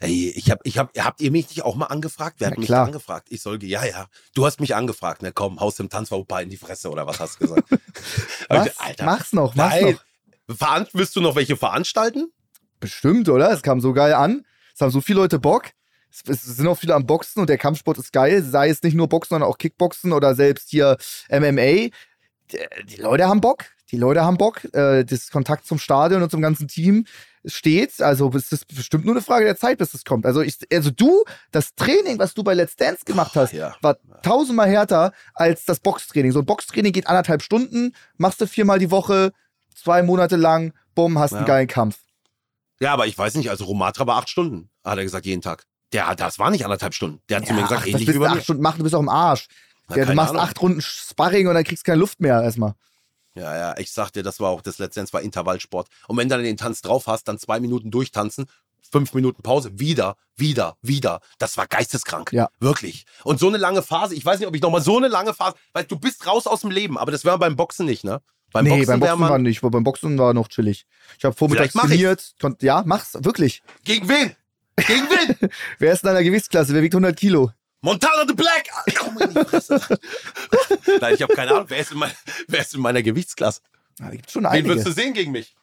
Ey, ich hab, ich hab, habt ihr mich nicht auch mal angefragt? Wer hat Ja, mich klar. angefragt? Ich soll, ja, ja. Du hast mich angefragt, ne? Komm, haust dem Tanzverhuper in die Fresse oder was hast du gesagt? Was? Alter, Mach's noch, mach's nein. noch. Veran willst du noch welche veranstalten? Bestimmt, oder? Es kam so geil an. Es haben so viele Leute Bock. Es, es sind auch viele am Boxen und der Kampfsport ist geil. Sei es nicht nur Boxen, sondern auch Kickboxen oder selbst hier MMA. Die, die Leute haben Bock. Die Leute haben Bock. Äh, das Kontakt zum Stadion und zum ganzen Team steht. Also es ist bestimmt nur eine Frage der Zeit, bis es kommt. Also, ich, also du, das Training, was du bei Let's Dance gemacht hast, ja. war tausendmal härter als das Boxtraining. So ein Boxtraining geht anderthalb Stunden, machst du viermal die Woche, zwei Monate lang, bumm, hast einen Ja. geilen Kampf. Ja, aber ich weiß nicht, also Romatra war acht Stunden, hat er gesagt, jeden Tag. Der, das war nicht anderthalb Stunden. Der hat zu mir gesagt, ach, ähnlich wie bei acht. Stunden machen? Du bist auch im Arsch. Na, Ja, du machst Ahnung. acht Runden Sparring und dann kriegst du keine Luft mehr erstmal. Ja, ja, ich sag dir, das war auch das letzte, war Intervallsport. Und wenn du dann den Tanz drauf hast, dann zwei Minuten durchtanzen, fünf Minuten Pause, wieder, wieder, wieder. Das war geisteskrank. Ja. Wirklich. Und so eine lange Phase, ich weiß nicht, ob ich nochmal so eine lange Phase, weil du bist raus aus dem Leben, aber das wäre beim Boxen nicht, ne? Beim nee, Boxen beim Boxen man, war nicht. Beim Boxen war noch chillig. Ich habe vormittags trainiert. Konnt, ja, mach's, wirklich. Gegen wen? Gegen wen? Wer ist in deiner Gewichtsklasse? Wer wiegt 100 Kilo? Montana the Black! Ah, Komm in die Fresse. Nein, ich habe keine Ahnung. Wer ist, in mein, wer ist in meiner Gewichtsklasse? Da gibt's schon Wen einige. würdest du sehen gegen mich?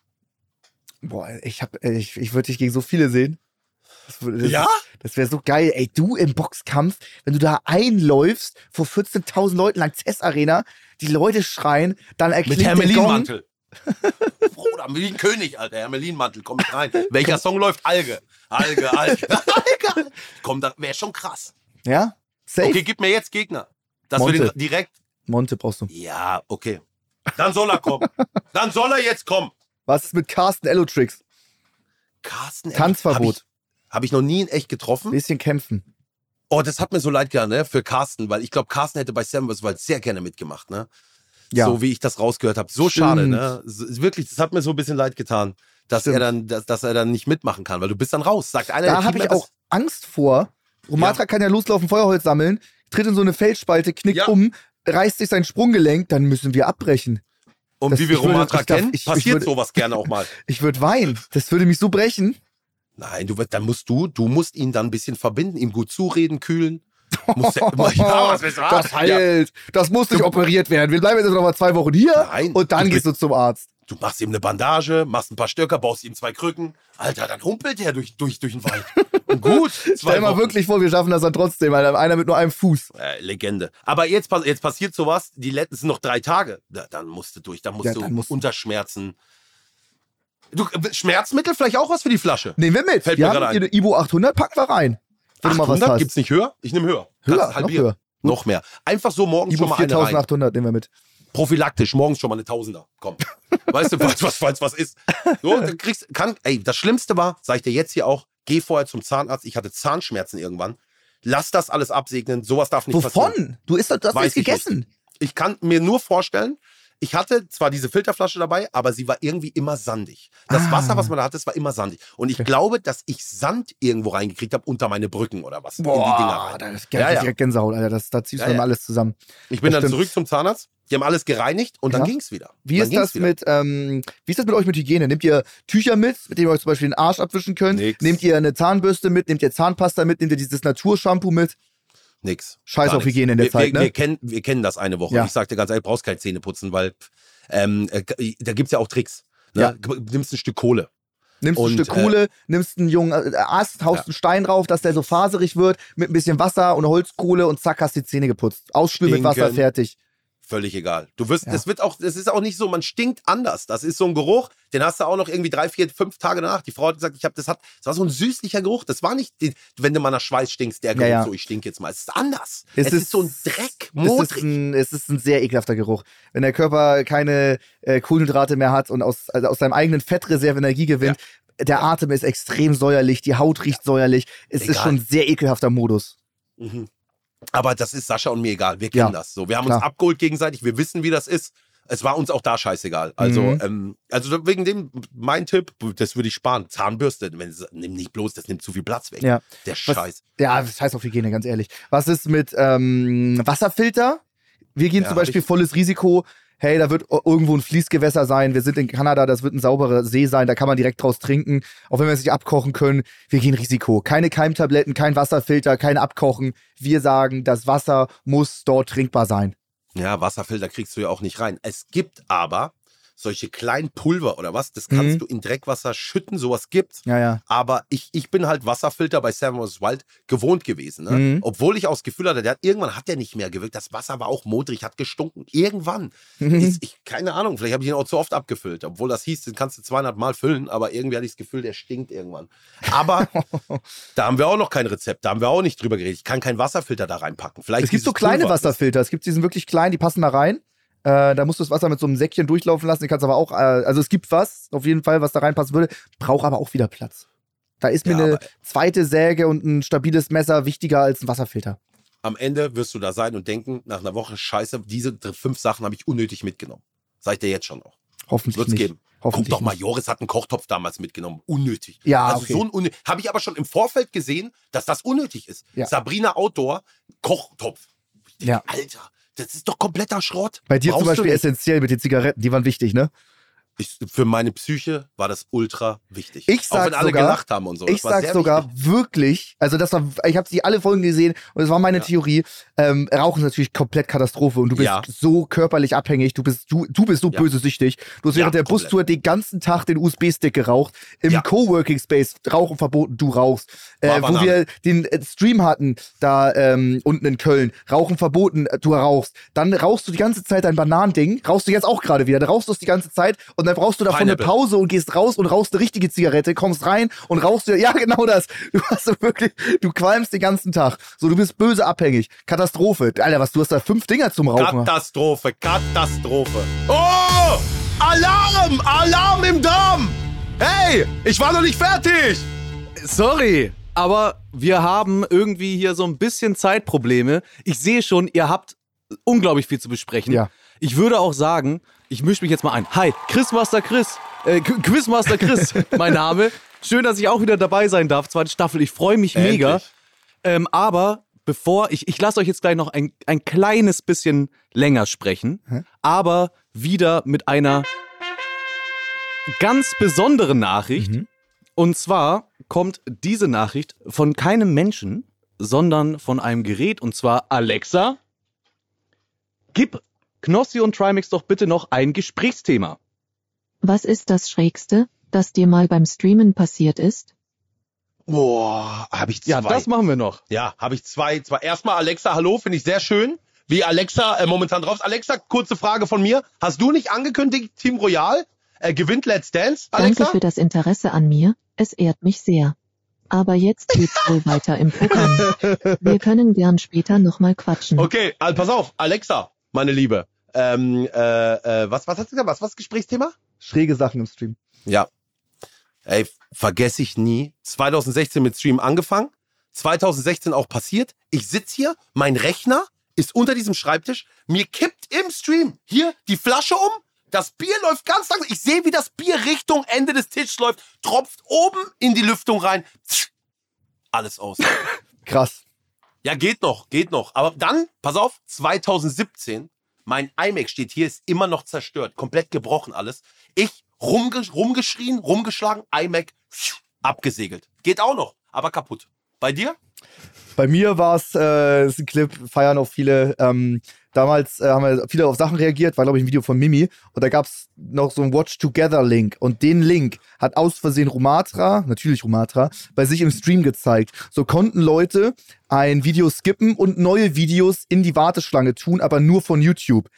Boah, ich hab, ich, ich würde dich gegen so viele sehen. Das, das, Ja? Das wäre so geil. Ey, du im Boxkampf, wenn du da einläufst vor 14.000 Leuten lang CS-Arena, die Leute schreien, dann erklingt Mit. Hermelinmantel. Bruder, wie ein König, Alter. Hermelinmantel, komm rein. Welcher Song läuft? Alge. Alge, Alge. Alge. Komm, das wäre schon krass. Ja? Safe. Okay, gib mir jetzt Gegner. Dass wir Monte. den direkt. Monte brauchst du. Ja, okay. Dann soll er kommen. Dann soll er jetzt kommen. Was ist mit Carsten Ellotrix? Carsten. Tanzverbot. Habe ich, hab ich noch nie in echt getroffen. Bisschen kämpfen. Oh, das hat mir so leid getan, ne? Für Carsten, weil ich glaube, Carsten hätte bei vs. Wild sehr gerne mitgemacht, ne? Ja. So wie ich das rausgehört habe. So Stimmt. schade, ne? So- Wirklich, das hat mir so ein bisschen leid getan, dass Stimmt. er dann, dass, dass er dann nicht mitmachen kann, weil du bist dann raus. Sagt einer Da habe ich auch Angst vor. Romatra kann ja loslaufen, Feuerholz sammeln, tritt in so eine Felsspalte, knickt Ja. um, reißt sich sein Sprunggelenk, dann müssen wir abbrechen. Und Das- wie wir ich Romatra ich kennen, ich- ich passiert würde- sowas gerne auch mal. Ich würde weinen. Das würde mich so brechen. Nein, du, wirst- dann musst du, du musst ihn dann ein bisschen verbinden, ihm gut zureden, kühlen. Musst ja immer, ja, was das heilt. Das muss nicht Du- operiert werden. Wir bleiben jetzt noch mal zwei Wochen hier Nein, und dann ich gehst du zum Arzt. Du machst ihm eine Bandage, machst ein paar Stöcker, baust ihm zwei Krücken. Alter, dann humpelt er durch, durch, durch den Wald. Und gut, Stell mal wirklich vor, wir schaffen das dann trotzdem, Alter. Einer mit nur einem Fuß. Äh, Legende. Aber jetzt, jetzt passiert sowas, die letzten sind noch drei Tage. Da, dann musst du durch, dann musst Ja, du musst Unterschmerzen. Du, äh, Schmerzmittel vielleicht auch was für die Flasche? Nehmen wir mit. Fällt wir mir haben eine Ibo 800, packen wir rein. Wenn du mal was 800 hast. gibt's nicht höher? Ich nehme höher. Höher, noch höher. Noch mehr. Einfach so morgens Ibo schon mal eine rein. 4800 nehmen wir mit. Prophylaktisch morgens schon mal eine Tausender. Komm. Weißt du, was, was, was, was ist? So, du kriegst, kann, ey, das Schlimmste war, sag ich dir jetzt hier auch, geh vorher zum Zahnarzt. Ich hatte Zahnschmerzen irgendwann. Lass das alles absegnen. Sowas darf nicht passieren. Wovon? Du isst doch, du hast Weiß nichts ich gegessen. Ich kann mir nur vorstellen, ich hatte zwar diese Filterflasche dabei, aber sie war irgendwie immer sandig. Das Ah. Wasser, was man da hatte, das war immer sandig. Und ich glaube, dass ich Sand irgendwo reingekriegt habe unter meine Brücken oder was. in die Dinger Boah, rein. da ist Ja, ja. Gänsehaut, Alter. Das, da ziehst Ja, du dann ja. alles zusammen. Ich bin das dann stimmt. zurück zum Zahnarzt. Die haben alles gereinigt und dann Ja. ging's wieder. Wie dann ist das wieder. mit, ähm, wie ist das mit euch mit Hygiene? Nehmt ihr Tücher mit, mit denen ihr euch zum Beispiel den Arsch abwischen könnt? Nix. Nehmt ihr eine Zahnbürste mit? Nehmt ihr Zahnpasta mit? Nehmt ihr dieses Naturshampoo mit? Nix. Scheiß auf. Hygiene in der wir, Zeit, wir, ne? Wir kennen, wir kennen das eine Woche. Ja. Ich sagte ganz ehrlich, brauchst keine Zähne putzen, weil ähm, äh, da gibt's ja auch Tricks. Ne? Ja. Du Nimmst ein Stück Kohle. Nimmst ein Und, Stück Kohle, nimmst einen jungen äh, Ast, haust Ja. einen Stein drauf, dass der so faserig wird, mit ein bisschen Wasser und Holzkohle und zack, hast die Zähne geputzt. Ausspülen mit Wasser, fertig. Völlig egal. Du wirst, Ja. das wird auch, das ist auch nicht so, man stinkt anders. Das ist so ein Geruch, den hast du auch noch irgendwie drei, vier, fünf Tage danach. Die Frau hat gesagt, ich habe, das hat, das war so ein süßlicher Geruch. Das war nicht, die, wenn du mal nach Schweiß stinkst, der Geruch ja. so, ich stink jetzt mal. Es ist anders. Es Es, ist- ist, so ein Dreck, Es ist, ein, es ist ein sehr ekelhafter Geruch. Wenn der Körper keine äh, Kohlenhydrate mehr hat und aus, also aus seinem eigenen Fettreserve Energie gewinnt, der Atem ist extrem säuerlich, die Haut riecht säuerlich. Es ist Egal. schon ein sehr ekelhafter Modus. Mhm. Aber das ist Sascha und mir egal. Wir kennen Ja, das so. Wir haben klar. uns abgeholt gegenseitig. Wir wissen, wie das ist. Es war uns auch da scheißegal. Also, Mhm. ähm, also wegen dem, mein Tipp, das würde ich sparen. Zahnbürste, wenn, es- nimm nicht bloß, das nimmt zu viel Platz weg. Ja. Der Was- Scheiß. Ja, scheiß auf Hygiene, ganz ehrlich. Was ist mit ähm, Wasserfilter? Wir gehen Ja, zum Beispiel volles Risiko. Hey, da wird irgendwo ein Fließgewässer sein. Wir sind in Kanada, das wird ein sauberer See sein. Da kann man direkt draus trinken, auch wenn wir es nicht abkochen können. Wir gehen Risiko. Keine Keimtabletten, kein Wasserfilter, kein Abkochen. Wir sagen, das Wasser muss dort trinkbar sein. Ja, Wasserfilter kriegst du ja auch nicht rein. Es gibt aber solche kleinen Pulver oder was, das kannst Mhm. du in Dreckwasser schütten, sowas gibt's. Ja, ja. Aber ich, ich bin halt Wasserfilter bei Seven vs. Wild gewohnt gewesen. Ne? Mhm. Obwohl ich auch das Gefühl hatte, der hat, irgendwann hat der nicht mehr gewirkt. Das Wasser war auch modrig, hat gestunken. Irgendwann. Mhm. Ist, ich, keine Ahnung, vielleicht habe ich ihn auch zu oft abgefüllt. Obwohl das hieß, den kannst du 200 Mal füllen, aber irgendwie hatte ich das Gefühl, der stinkt irgendwann. Aber da haben wir auch noch kein Rezept, da haben wir auch nicht drüber geredet. Ich kann keinen Wasserfilter da reinpacken. Vielleicht Es gibt so kleine Pulver. Wasserfilter. Es gibt diesen wirklich kleinen, die passen da rein. Äh, da musst du das Wasser mit so einem Säckchen durchlaufen lassen. Die kannst aber auch, äh, also es gibt was, auf jeden Fall, was da reinpassen würde. Braucht aber auch wieder Platz. Da ist mir Ja, eine zweite Säge und ein stabiles Messer wichtiger als ein Wasserfilter. Am Ende wirst du da sein und denken, nach einer Woche, scheiße, diese fünf Sachen habe ich unnötig mitgenommen. Sag ich dir jetzt schon auch. Hoffentlich Wird's nicht. geben. Guck doch mal. Joris hat einen Kochtopf damals mitgenommen. Unnötig. Ja, also okay. so ein unnötig. Habe ich aber schon im Vorfeld gesehen, dass das unnötig ist. Ja. Sabrina Outdoor, Kochtopf. Denke, Ja. Alter, das ist doch kompletter Schrott. Bei dir Brauchst zum Beispiel essentiell mit den Zigaretten, die waren wichtig, ne? Ich, für meine Psyche war das ultra wichtig. Ich Auch sag wenn alle sogar- gelacht haben und so. Das ich sag sogar wichtig. wirklich, also das war, ich habe die alle Folgen gesehen und es war meine Ja. Theorie. Ähm, Rauchen ist natürlich komplett Katastrophe und du bist Ja. so körperlich abhängig, du bist du, du bist so Ja. böse süchtig. Du hast während der komplett. Bustour den ganzen Tag den USB-Stick geraucht, im Ja. Coworking Space Rauchen verboten, du rauchst. Äh, wo wir den äh, Stream hatten, da ähm, unten in Köln, Rauchen verboten, äh, du rauchst. Dann rauchst du die ganze Zeit dein Bananending, rauchst du jetzt auch gerade wieder, dann rauchst du es die ganze Zeit und dann brauchst du davon eine Pineapple. Pause und gehst raus und rauchst eine richtige Zigarette, kommst rein und rauchst dir, ja genau das. Du hast so wirklich, du qualmst den ganzen Tag. So, du bist böse abhängig. Katastrophe. Alter, was, du hast da fünf Dinger zum Rauchen. Katastrophe, Katastrophe. Oh! Alarm! Alarm im Darm! Hey, ich war noch nicht fertig! Sorry, aber wir haben irgendwie hier so ein bisschen Zeitprobleme. Ich sehe schon, ihr habt unglaublich viel zu besprechen. Ja. Ich würde auch sagen, ich mische mich jetzt mal ein. Hi, Chrismaster Chris, äh, Qu- Quizmaster Chris, mein Name. Schön, dass ich auch wieder dabei sein darf. Zweite Staffel. Ich freue mich mega. Endlich. Ähm, aber bevor ich, ich lasse euch jetzt gleich noch ein, ein kleines bisschen länger sprechen, Hä? aber wieder mit einer ganz besonderen Nachricht. Mhm. Und zwar kommt diese Nachricht von keinem Menschen, sondern von einem Gerät und zwar Alexa. Gib Knossi und Trimax doch bitte noch ein Gesprächsthema. Was ist das Schrägste, das dir mal beim Streamen passiert ist? Boah, habe ich zwei. Ja, das machen wir noch. Ja, habe ich zwei, zwei. Erstmal Alexa, hallo, finde ich sehr schön. Wie Alexa äh, momentan drauf ist. Alexa, kurze Frage von mir. Hast du nicht angekündigt, Team Royal äh, gewinnt Let's Dance, Alexa? Danke für das Interesse an mir, es ehrt mich sehr. Aber jetzt geht's wohl weiter im Programm. Wir können gern später nochmal quatschen. Okay, also pass auf, Alexa, meine Liebe. Ähm, äh, äh, was, was hast du gesagt? Was, was Gesprächsthema? Schräge Sachen im Stream. Ja. Ey, vergesse ich nie. 2016 mit Stream angefangen. 2016 auch passiert. Ich sitz hier, mein Rechner ist unter diesem Schreibtisch. Mir kippt im Stream hier die Flasche um. Das Bier läuft ganz langsam. Ich sehe, wie das Bier Richtung Ende des Tisches läuft. Tropft oben in die Lüftung rein. Alles aus. Krass. Ja, geht noch, geht noch. Aber dann, pass auf, 2017, mein iMac steht hier, ist immer noch zerstört, komplett gebrochen alles. Ich rumge rumgeschrien, rumgeschlagen, iMac abgesegelt. Geht auch noch, aber kaputt. Bei dir? Bei mir war es, äh, ein Clip, feiern auch viele. Ähm, damals äh, haben wir viele auf Sachen reagiert, war glaube ich ein Video von Mimi. Und da gab es noch so einen Watch Together Link. Und den Link hat aus Versehen Rumatra, natürlich Rumatra, bei sich im Stream gezeigt. So konnten Leute ein Video skippen und neue Videos in die Warteschlange tun, aber nur von YouTube.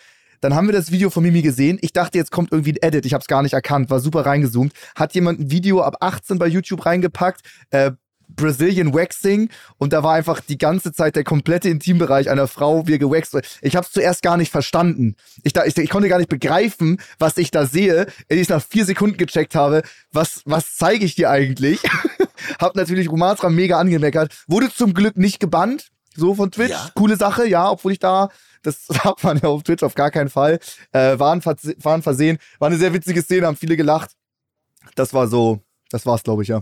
Dann haben wir das Video von Mimi gesehen. Ich dachte, jetzt kommt irgendwie ein Edit. Ich habe es gar nicht erkannt. War super reingezoomt. Hat jemand ein Video ab 18 bei YouTube reingepackt. Äh, Brazilian Waxing und da war einfach die ganze Zeit der komplette Intimbereich einer Frau, wie er gewaxt wird. Ich habe es zuerst gar nicht verstanden. Ich, da, ich, ich konnte gar nicht begreifen, was ich da sehe, wenn ich nach vier Sekunden gecheckt habe, was, was zeige ich dir eigentlich? hab natürlich Rumatra mega angemeckert. Wurde zum Glück nicht gebannt, so von Twitch. Ja. Coole Sache, ja, obwohl ich da, das hat man ja auf Twitch auf gar keinen Fall. Äh, waren, waren versehen. War eine sehr witzige Szene, haben viele gelacht. Das war so, das war's, glaube ich, ja.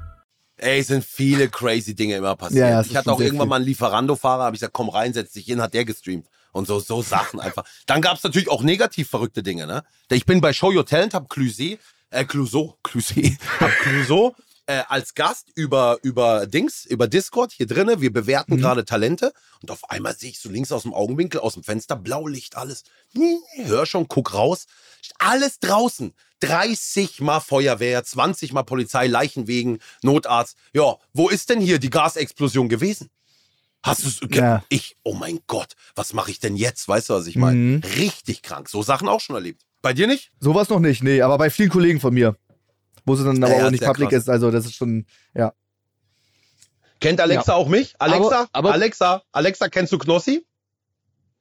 Ey, es sind viele crazy Dinge immer passiert. Ja, ich hatte auch irgendwann viel. mal einen Lieferando-Fahrer, habe ich gesagt, komm rein, setz dich hin, hat der gestreamt. Und so, so Sachen einfach. Dann gab es natürlich auch negativ verrückte Dinge, ne? Ich bin bei Show Your Talent, hab Clusé, äh, Clouseau, Clusé, hab Clouseau äh, als Gast über, über Dings, über Discord hier drinnen. Wir bewerten gerade Talente. Und auf einmal sehe ich so links aus dem Augenwinkel, aus dem Fenster, Blaulicht, alles. Hör schon, guck raus. Alles draußen. 30 mal Feuerwehr, 20 mal Polizei, Leichenwegen, Notarzt. Ja, wo ist denn hier die Gasexplosion gewesen? Hast du es? Ja. Ich, oh mein Gott, was mache ich denn jetzt? Weißt du, was ich meine? Mhm. Richtig krank. So Sachen auch schon erlebt. Bei dir nicht? Sowas noch nicht, nee, aber bei vielen Kollegen von mir. Wo sie dann aber Ja, ja, auch nicht public krass. ist, also das ist schon, ja. Kennt Alexa auch mich? Alexa, Aber- aber- Alexa, Alexa, kennst du Knossi?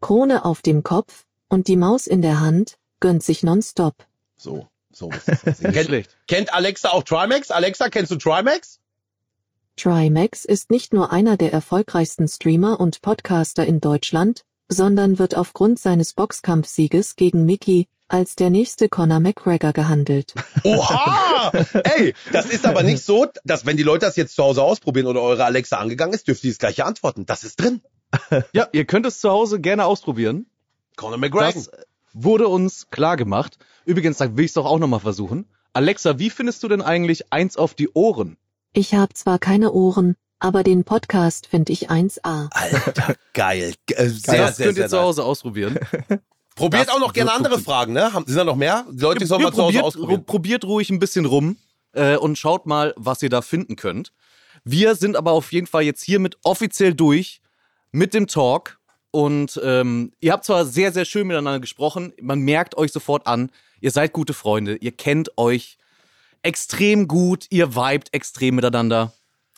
Krone auf dem Kopf und die Maus in der Hand gönnt sich nonstop. So, so kennt, kennt Alexa auch Trimax? Alexa, kennst du Trimax? Trimax ist nicht nur einer der erfolgreichsten Streamer und Podcaster in Deutschland, sondern wird aufgrund seines Boxkampfsieges gegen Mickey als der nächste Conor McGregor gehandelt. Oha! Ey, das ist aber nicht so, dass wenn die Leute das jetzt zu Hause ausprobieren oder eure Alexa angegangen ist, dürft ihr das gleiche antworten. Das ist drin. Ja, ihr könnt es zu Hause gerne ausprobieren. Conor McGregor. Das wurde uns klar gemacht. Übrigens, da will ich es doch auch nochmal versuchen. Alexa, wie findest du denn eigentlich eins auf die Ohren? Ich habe zwar keine Ohren, aber den Podcast finde ich 1A. Alter, geil. Äh, Sehr, das sehr, könnt sehr ihr zu nice. Hause ausprobieren. Probiert Das auch noch gerne andere. Fragen, ne? Haben- Sind da noch mehr? Die Leute sollen mal zu Hause ausprobieren. probiert ruhig ein bisschen rum äh, und schaut mal, was ihr da finden könnt. Wir sind aber auf jeden Fall jetzt hiermit offiziell durch mit dem Talk. Und ähm, ihr habt zwar sehr, sehr schön miteinander gesprochen, man merkt euch sofort an, ihr seid gute Freunde, ihr kennt euch extrem gut, ihr vibet extrem miteinander.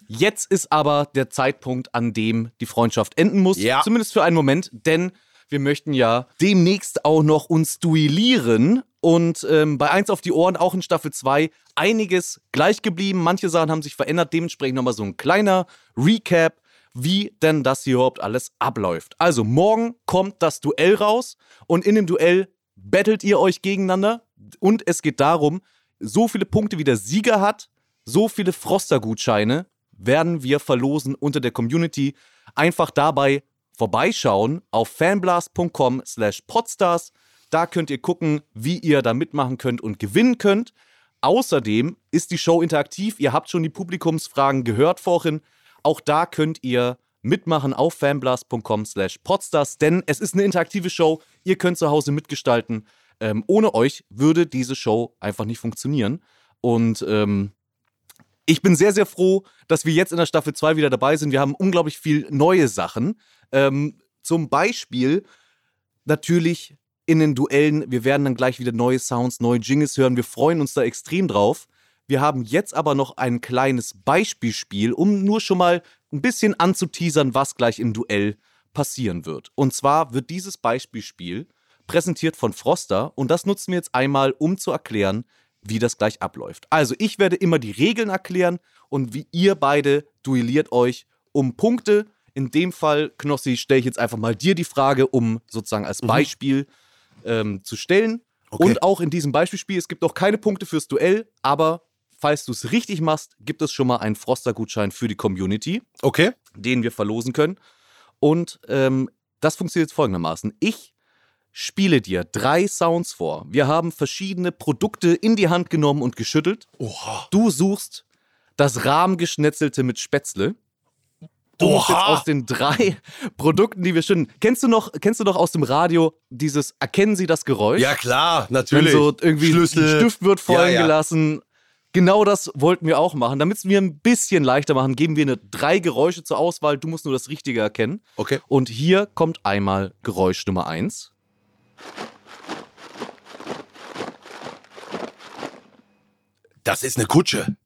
Jetzt ist aber der Zeitpunkt, an dem die Freundschaft enden muss. Ja. Zumindest für einen Moment, denn wir möchten ja demnächst auch noch uns duellieren. Und ähm, bei eins auf die Ohren, auch in Staffel 2, einiges gleich geblieben. Manche Sachen haben sich verändert. Dementsprechend nochmal so ein kleiner Recap, wie denn das hier überhaupt alles abläuft. Also, morgen kommt das Duell raus und in dem Duell battelt ihr euch gegeneinander. Und es geht darum, so viele Punkte wie der Sieger hat, so viele Froster-Gutscheine werden wir verlosen unter der Community. Einfach dabei vorbeischauen auf fanblast.com slash podstars. Da könnt ihr gucken, wie ihr da mitmachen könnt und gewinnen könnt. Außerdem ist die Show interaktiv. Ihr habt schon die Publikumsfragen gehört vorhin. Auch da könnt ihr mitmachen auf fanblast.com slash podstars, denn es ist eine interaktive Show. Ihr könnt zu Hause mitgestalten. Ähm, ohne euch würde diese Show einfach nicht funktionieren. Und ähm, ich bin sehr, sehr froh, dass wir jetzt in der Staffel 2 wieder dabei sind. Wir haben unglaublich viel neue Sachen. Ähm, zum Beispiel natürlich in den Duellen. Wir werden dann gleich wieder neue Sounds, neue Jingles hören. Wir freuen uns da extrem drauf. Wir haben jetzt aber noch ein kleines Beispielspiel, um nur schon mal ein bisschen anzuteasern, was gleich im Duell passieren wird. Und zwar wird dieses Beispielspiel präsentiert von Froster und das nutzen wir jetzt einmal, um zu erklären, wie das gleich abläuft. Also ich werde immer die Regeln erklären und wie ihr beide duelliert euch um Punkte. In dem Fall, Knossi, stelle ich jetzt einfach mal dir die Frage, um sozusagen als Beispiel ähm, zu stellen. Okay. Und auch in diesem Beispielspiel, es gibt auch keine Punkte fürs Duell, aber falls du es richtig machst, gibt es schon mal einen Froster-Gutschein für die Community Okay. den wir verlosen können. Und ähm, das funktioniert jetzt folgendermaßen. Ich spiele dir drei Sounds vor. Wir haben verschiedene Produkte in die Hand genommen und geschüttelt. Oha. Du suchst das Rahmgeschnetzelte mit Spätzle. Du musst jetzt Oha. aus den drei Produkten, die wir schütteln. Kennst du noch, kennst du noch aus dem Radio dieses Erkennen Sie das Geräusch? Ja, klar, Wenn natürlich. so irgendwie Schlüssel. ein Stift wird fallen Ja, ja. gelassen. Genau das wollten wir auch machen. Damit es mir ein bisschen leichter machen, geben wir eine drei Geräusche zur Auswahl. Du musst nur das Richtige erkennen. Okay. Und hier kommt einmal Geräusch Nummer eins. Das ist eine Kutsche.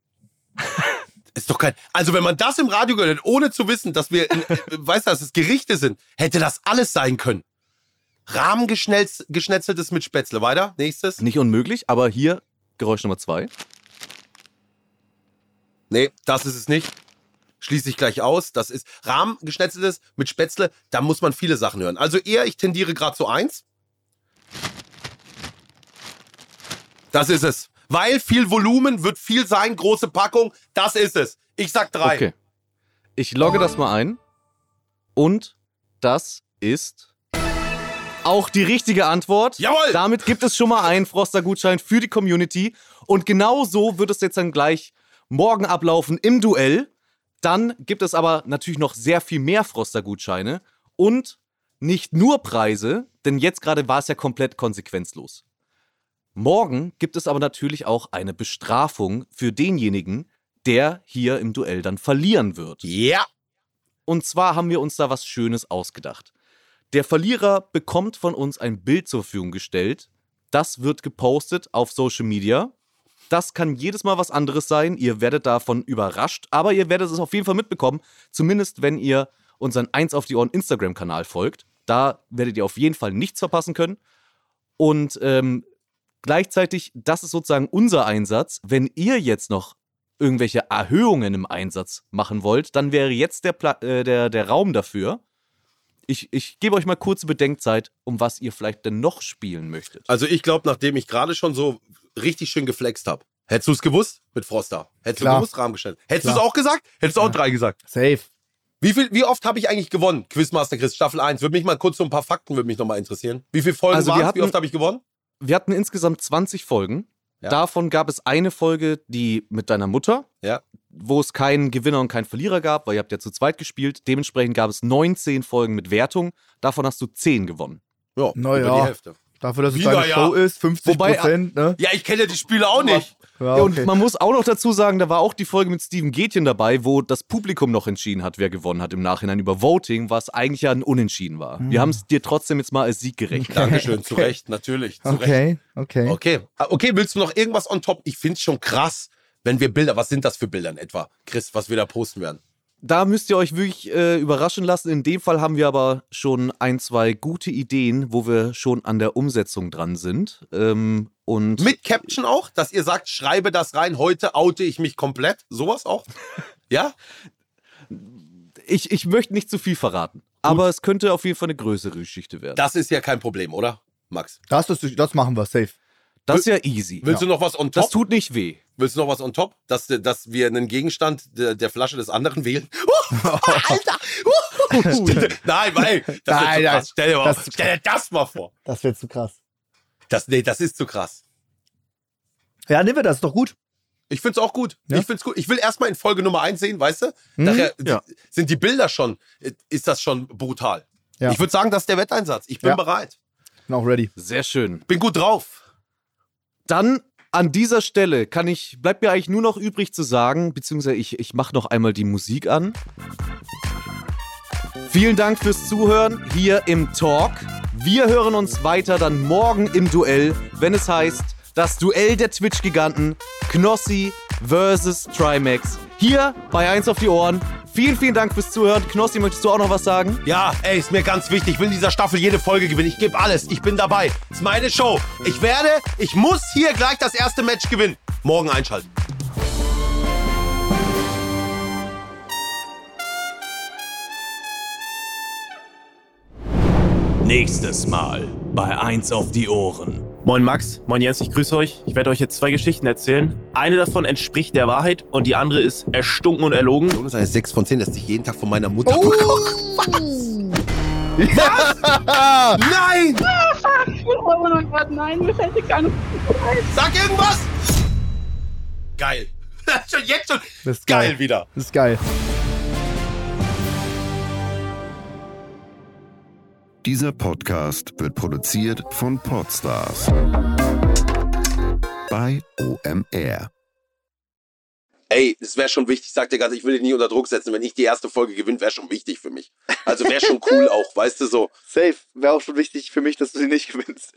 ist doch kein. Also, wenn man das im Radio gehört, ohne zu wissen, dass wir, in, äh, weißt du, dass es Gerichte sind, hätte das alles sein können. Rahmengeschnetzeltes mit Spätzle. Weiter. Nächstes. Nicht unmöglich, aber hier Geräusch Nummer zwei. Nee, das ist es nicht. Schließe ich gleich aus. Das ist Rahmengeschnetzeltes mit Spätzle. Da muss man viele Sachen hören. Also eher, ich tendiere gerade zu eins. Das ist es. Weil viel Volumen wird viel sein, große Packung. Das ist es. Ich sag drei. Okay. Ich logge das mal ein. Und das ist auch die richtige Antwort. Jawohl! Damit gibt es schon mal einen Froster-Gutschein für die Community. Und genau so wird es jetzt dann gleich morgen ablaufen im Duell. Dann gibt es aber natürlich noch sehr viel mehr Froster-Gutscheine und nicht nur Preise, denn jetzt gerade war es ja komplett konsequenzlos. Morgen gibt es aber natürlich auch eine Bestrafung für denjenigen, der hier im Duell dann verlieren wird. Ja. Und zwar haben wir uns da was Schönes ausgedacht. Der Verlierer bekommt von uns ein Bild zur Verfügung gestellt. Das wird gepostet auf Social Media. Das kann jedes Mal was anderes sein. Ihr werdet davon überrascht, aber ihr werdet es auf jeden Fall mitbekommen. Zumindest wenn ihr unseren 1 auf die Ohren Instagram-Kanal folgt. Da werdet ihr auf jeden Fall nichts verpassen können. Und ähm, gleichzeitig, das ist sozusagen unser Einsatz. Wenn ihr jetzt noch irgendwelche Erhöhungen im Einsatz machen wollt, dann wäre jetzt der, Pla äh, der, der Raum dafür. Ich, ich gebe euch mal kurze Bedenkzeit, um was ihr vielleicht denn noch spielen möchtet. Also ich glaube, nachdem ich gerade schon so richtig schön geflext habe. Hättest du es gewusst mit Froster? Hättest Klar. du gewusst, Rahmengeschnetzt? Hättest du es auch gesagt? Hättest du auch drei gesagt? Safe. Wie, viel, wie oft habe ich eigentlich gewonnen? Quizmaster Chris, Staffel 1. Würde mich mal kurz so ein paar Fakten würde mich noch mal interessieren. Wie viele Folgen Also waren es? Wie oft habe ich gewonnen? Wir hatten insgesamt 20 Folgen. Ja. Davon gab es eine Folge, die mit deiner Mutter, Ja. wo es keinen Gewinner und keinen Verlierer gab, weil ihr habt ja zu zweit gespielt. Dementsprechend gab es 19 Folgen mit Wertung. Davon hast du 10 gewonnen. Ja, Na über ja. die Hälfte. Dafür, dass es Wieder, deine ja. Show ist, 50 Wobei- Prozent, ne? Ja, ich kenne ja die Spiele auch nicht. Ja, Ja, Und okay. man muss auch noch dazu sagen, da war auch die Folge mit Steven Gätchen dabei, wo das Publikum noch entschieden hat, wer gewonnen hat im Nachhinein über Voting, was eigentlich ja ein Unentschieden war. Hm. Wir haben es dir trotzdem jetzt mal als Sieg gerechnet. Dankeschön, zu Recht, natürlich. Zu Recht. Okay, okay. Okay. Ah, Okay, willst du noch irgendwas on top? Ich finde es schon krass, Wenn wir Bilder, was sind das für Bilder in etwa, Chris, was wir da posten werden? Da müsst ihr euch wirklich äh, überraschen lassen. In dem Fall haben wir aber schon ein, zwei gute Ideen, wo wir schon an der Umsetzung dran sind. Ähm, und Mit Caption auch, dass ihr sagt, schreibe das rein, heute oute ich mich komplett. Sowas auch? ja? ich, ich möchte nicht zu viel verraten. Aber es könnte auf jeden Fall eine größere Geschichte werden. Das ist ja kein Problem, oder, Max? Das, das, das machen wir safe. Das ist ja easy. Willst du noch was on top? Das tut nicht weh. Willst du noch was on top? Dass, dass wir einen Gegenstand der, der Flasche des anderen wählen? Alter! nein, weil das Nein, wird zu nein, krass. Stell dir, mal, das stell dir das mal vor. Das wird zu krass. Das, nee, das ist zu krass. Ja, nehmen wir das, ist doch gut. Ich find's auch gut. Ja? Ich find's gut. Ich will erstmal in Folge Nummer eins sehen, weißt du? Mhm. Nachher Ja. sind die Bilder schon, ist das schon brutal. Ja. Ich würde sagen, das ist der Wetteinsatz. Ich bin Ja. bereit. Bin auch ready. Sehr schön. Bin gut drauf. Dann an dieser Stelle kann ich, bleibt mir eigentlich nur noch übrig zu sagen, beziehungsweise ich, ich mache noch einmal die Musik an. Vielen Dank fürs Zuhören hier im Talk. Wir hören uns weiter dann morgen im Duell, wenn es heißt, das Duell der Twitch-Giganten Knossi versus Trimax. Hier bei 1 auf die Ohren. Vielen, vielen Dank fürs Zuhören. Knossi, möchtest du auch noch was sagen? Ja, ey, ist mir ganz wichtig. Ich will in dieser Staffel jede Folge gewinnen. Ich gebe alles. Ich bin dabei. Ist meine Show. Ich werde, ich muss hier gleich das erste Match gewinnen. Morgen einschalten. Nächstes Mal bei 1 auf die Ohren. Moin Max, moin Jens, ich grüße euch. Ich werde euch jetzt zwei Geschichten erzählen. Eine davon entspricht der Wahrheit und die andere ist erstunken und erlogen. Jonas eine 6 von 10 lässt sich jeden Tag von meiner Mutter bekochen. Was? Nein! Oh mein Gott, nein, mir fällt gar nicht. Sag irgendwas! Geil. schon jetzt schon. Das ist geil. geil. wieder. Das ist geil. Dieser Podcast wird produziert von Podstars bei OMR. Ey, es wäre schon wichtig, sag dir ganz, ich will dich nie unter Druck setzen. Wenn ich die erste Folge gewinne, wäre schon wichtig für mich. Also wäre schon cool auch, weißt du so. Safe. Wäre auch schon wichtig für mich, dass du sie nicht gewinnst.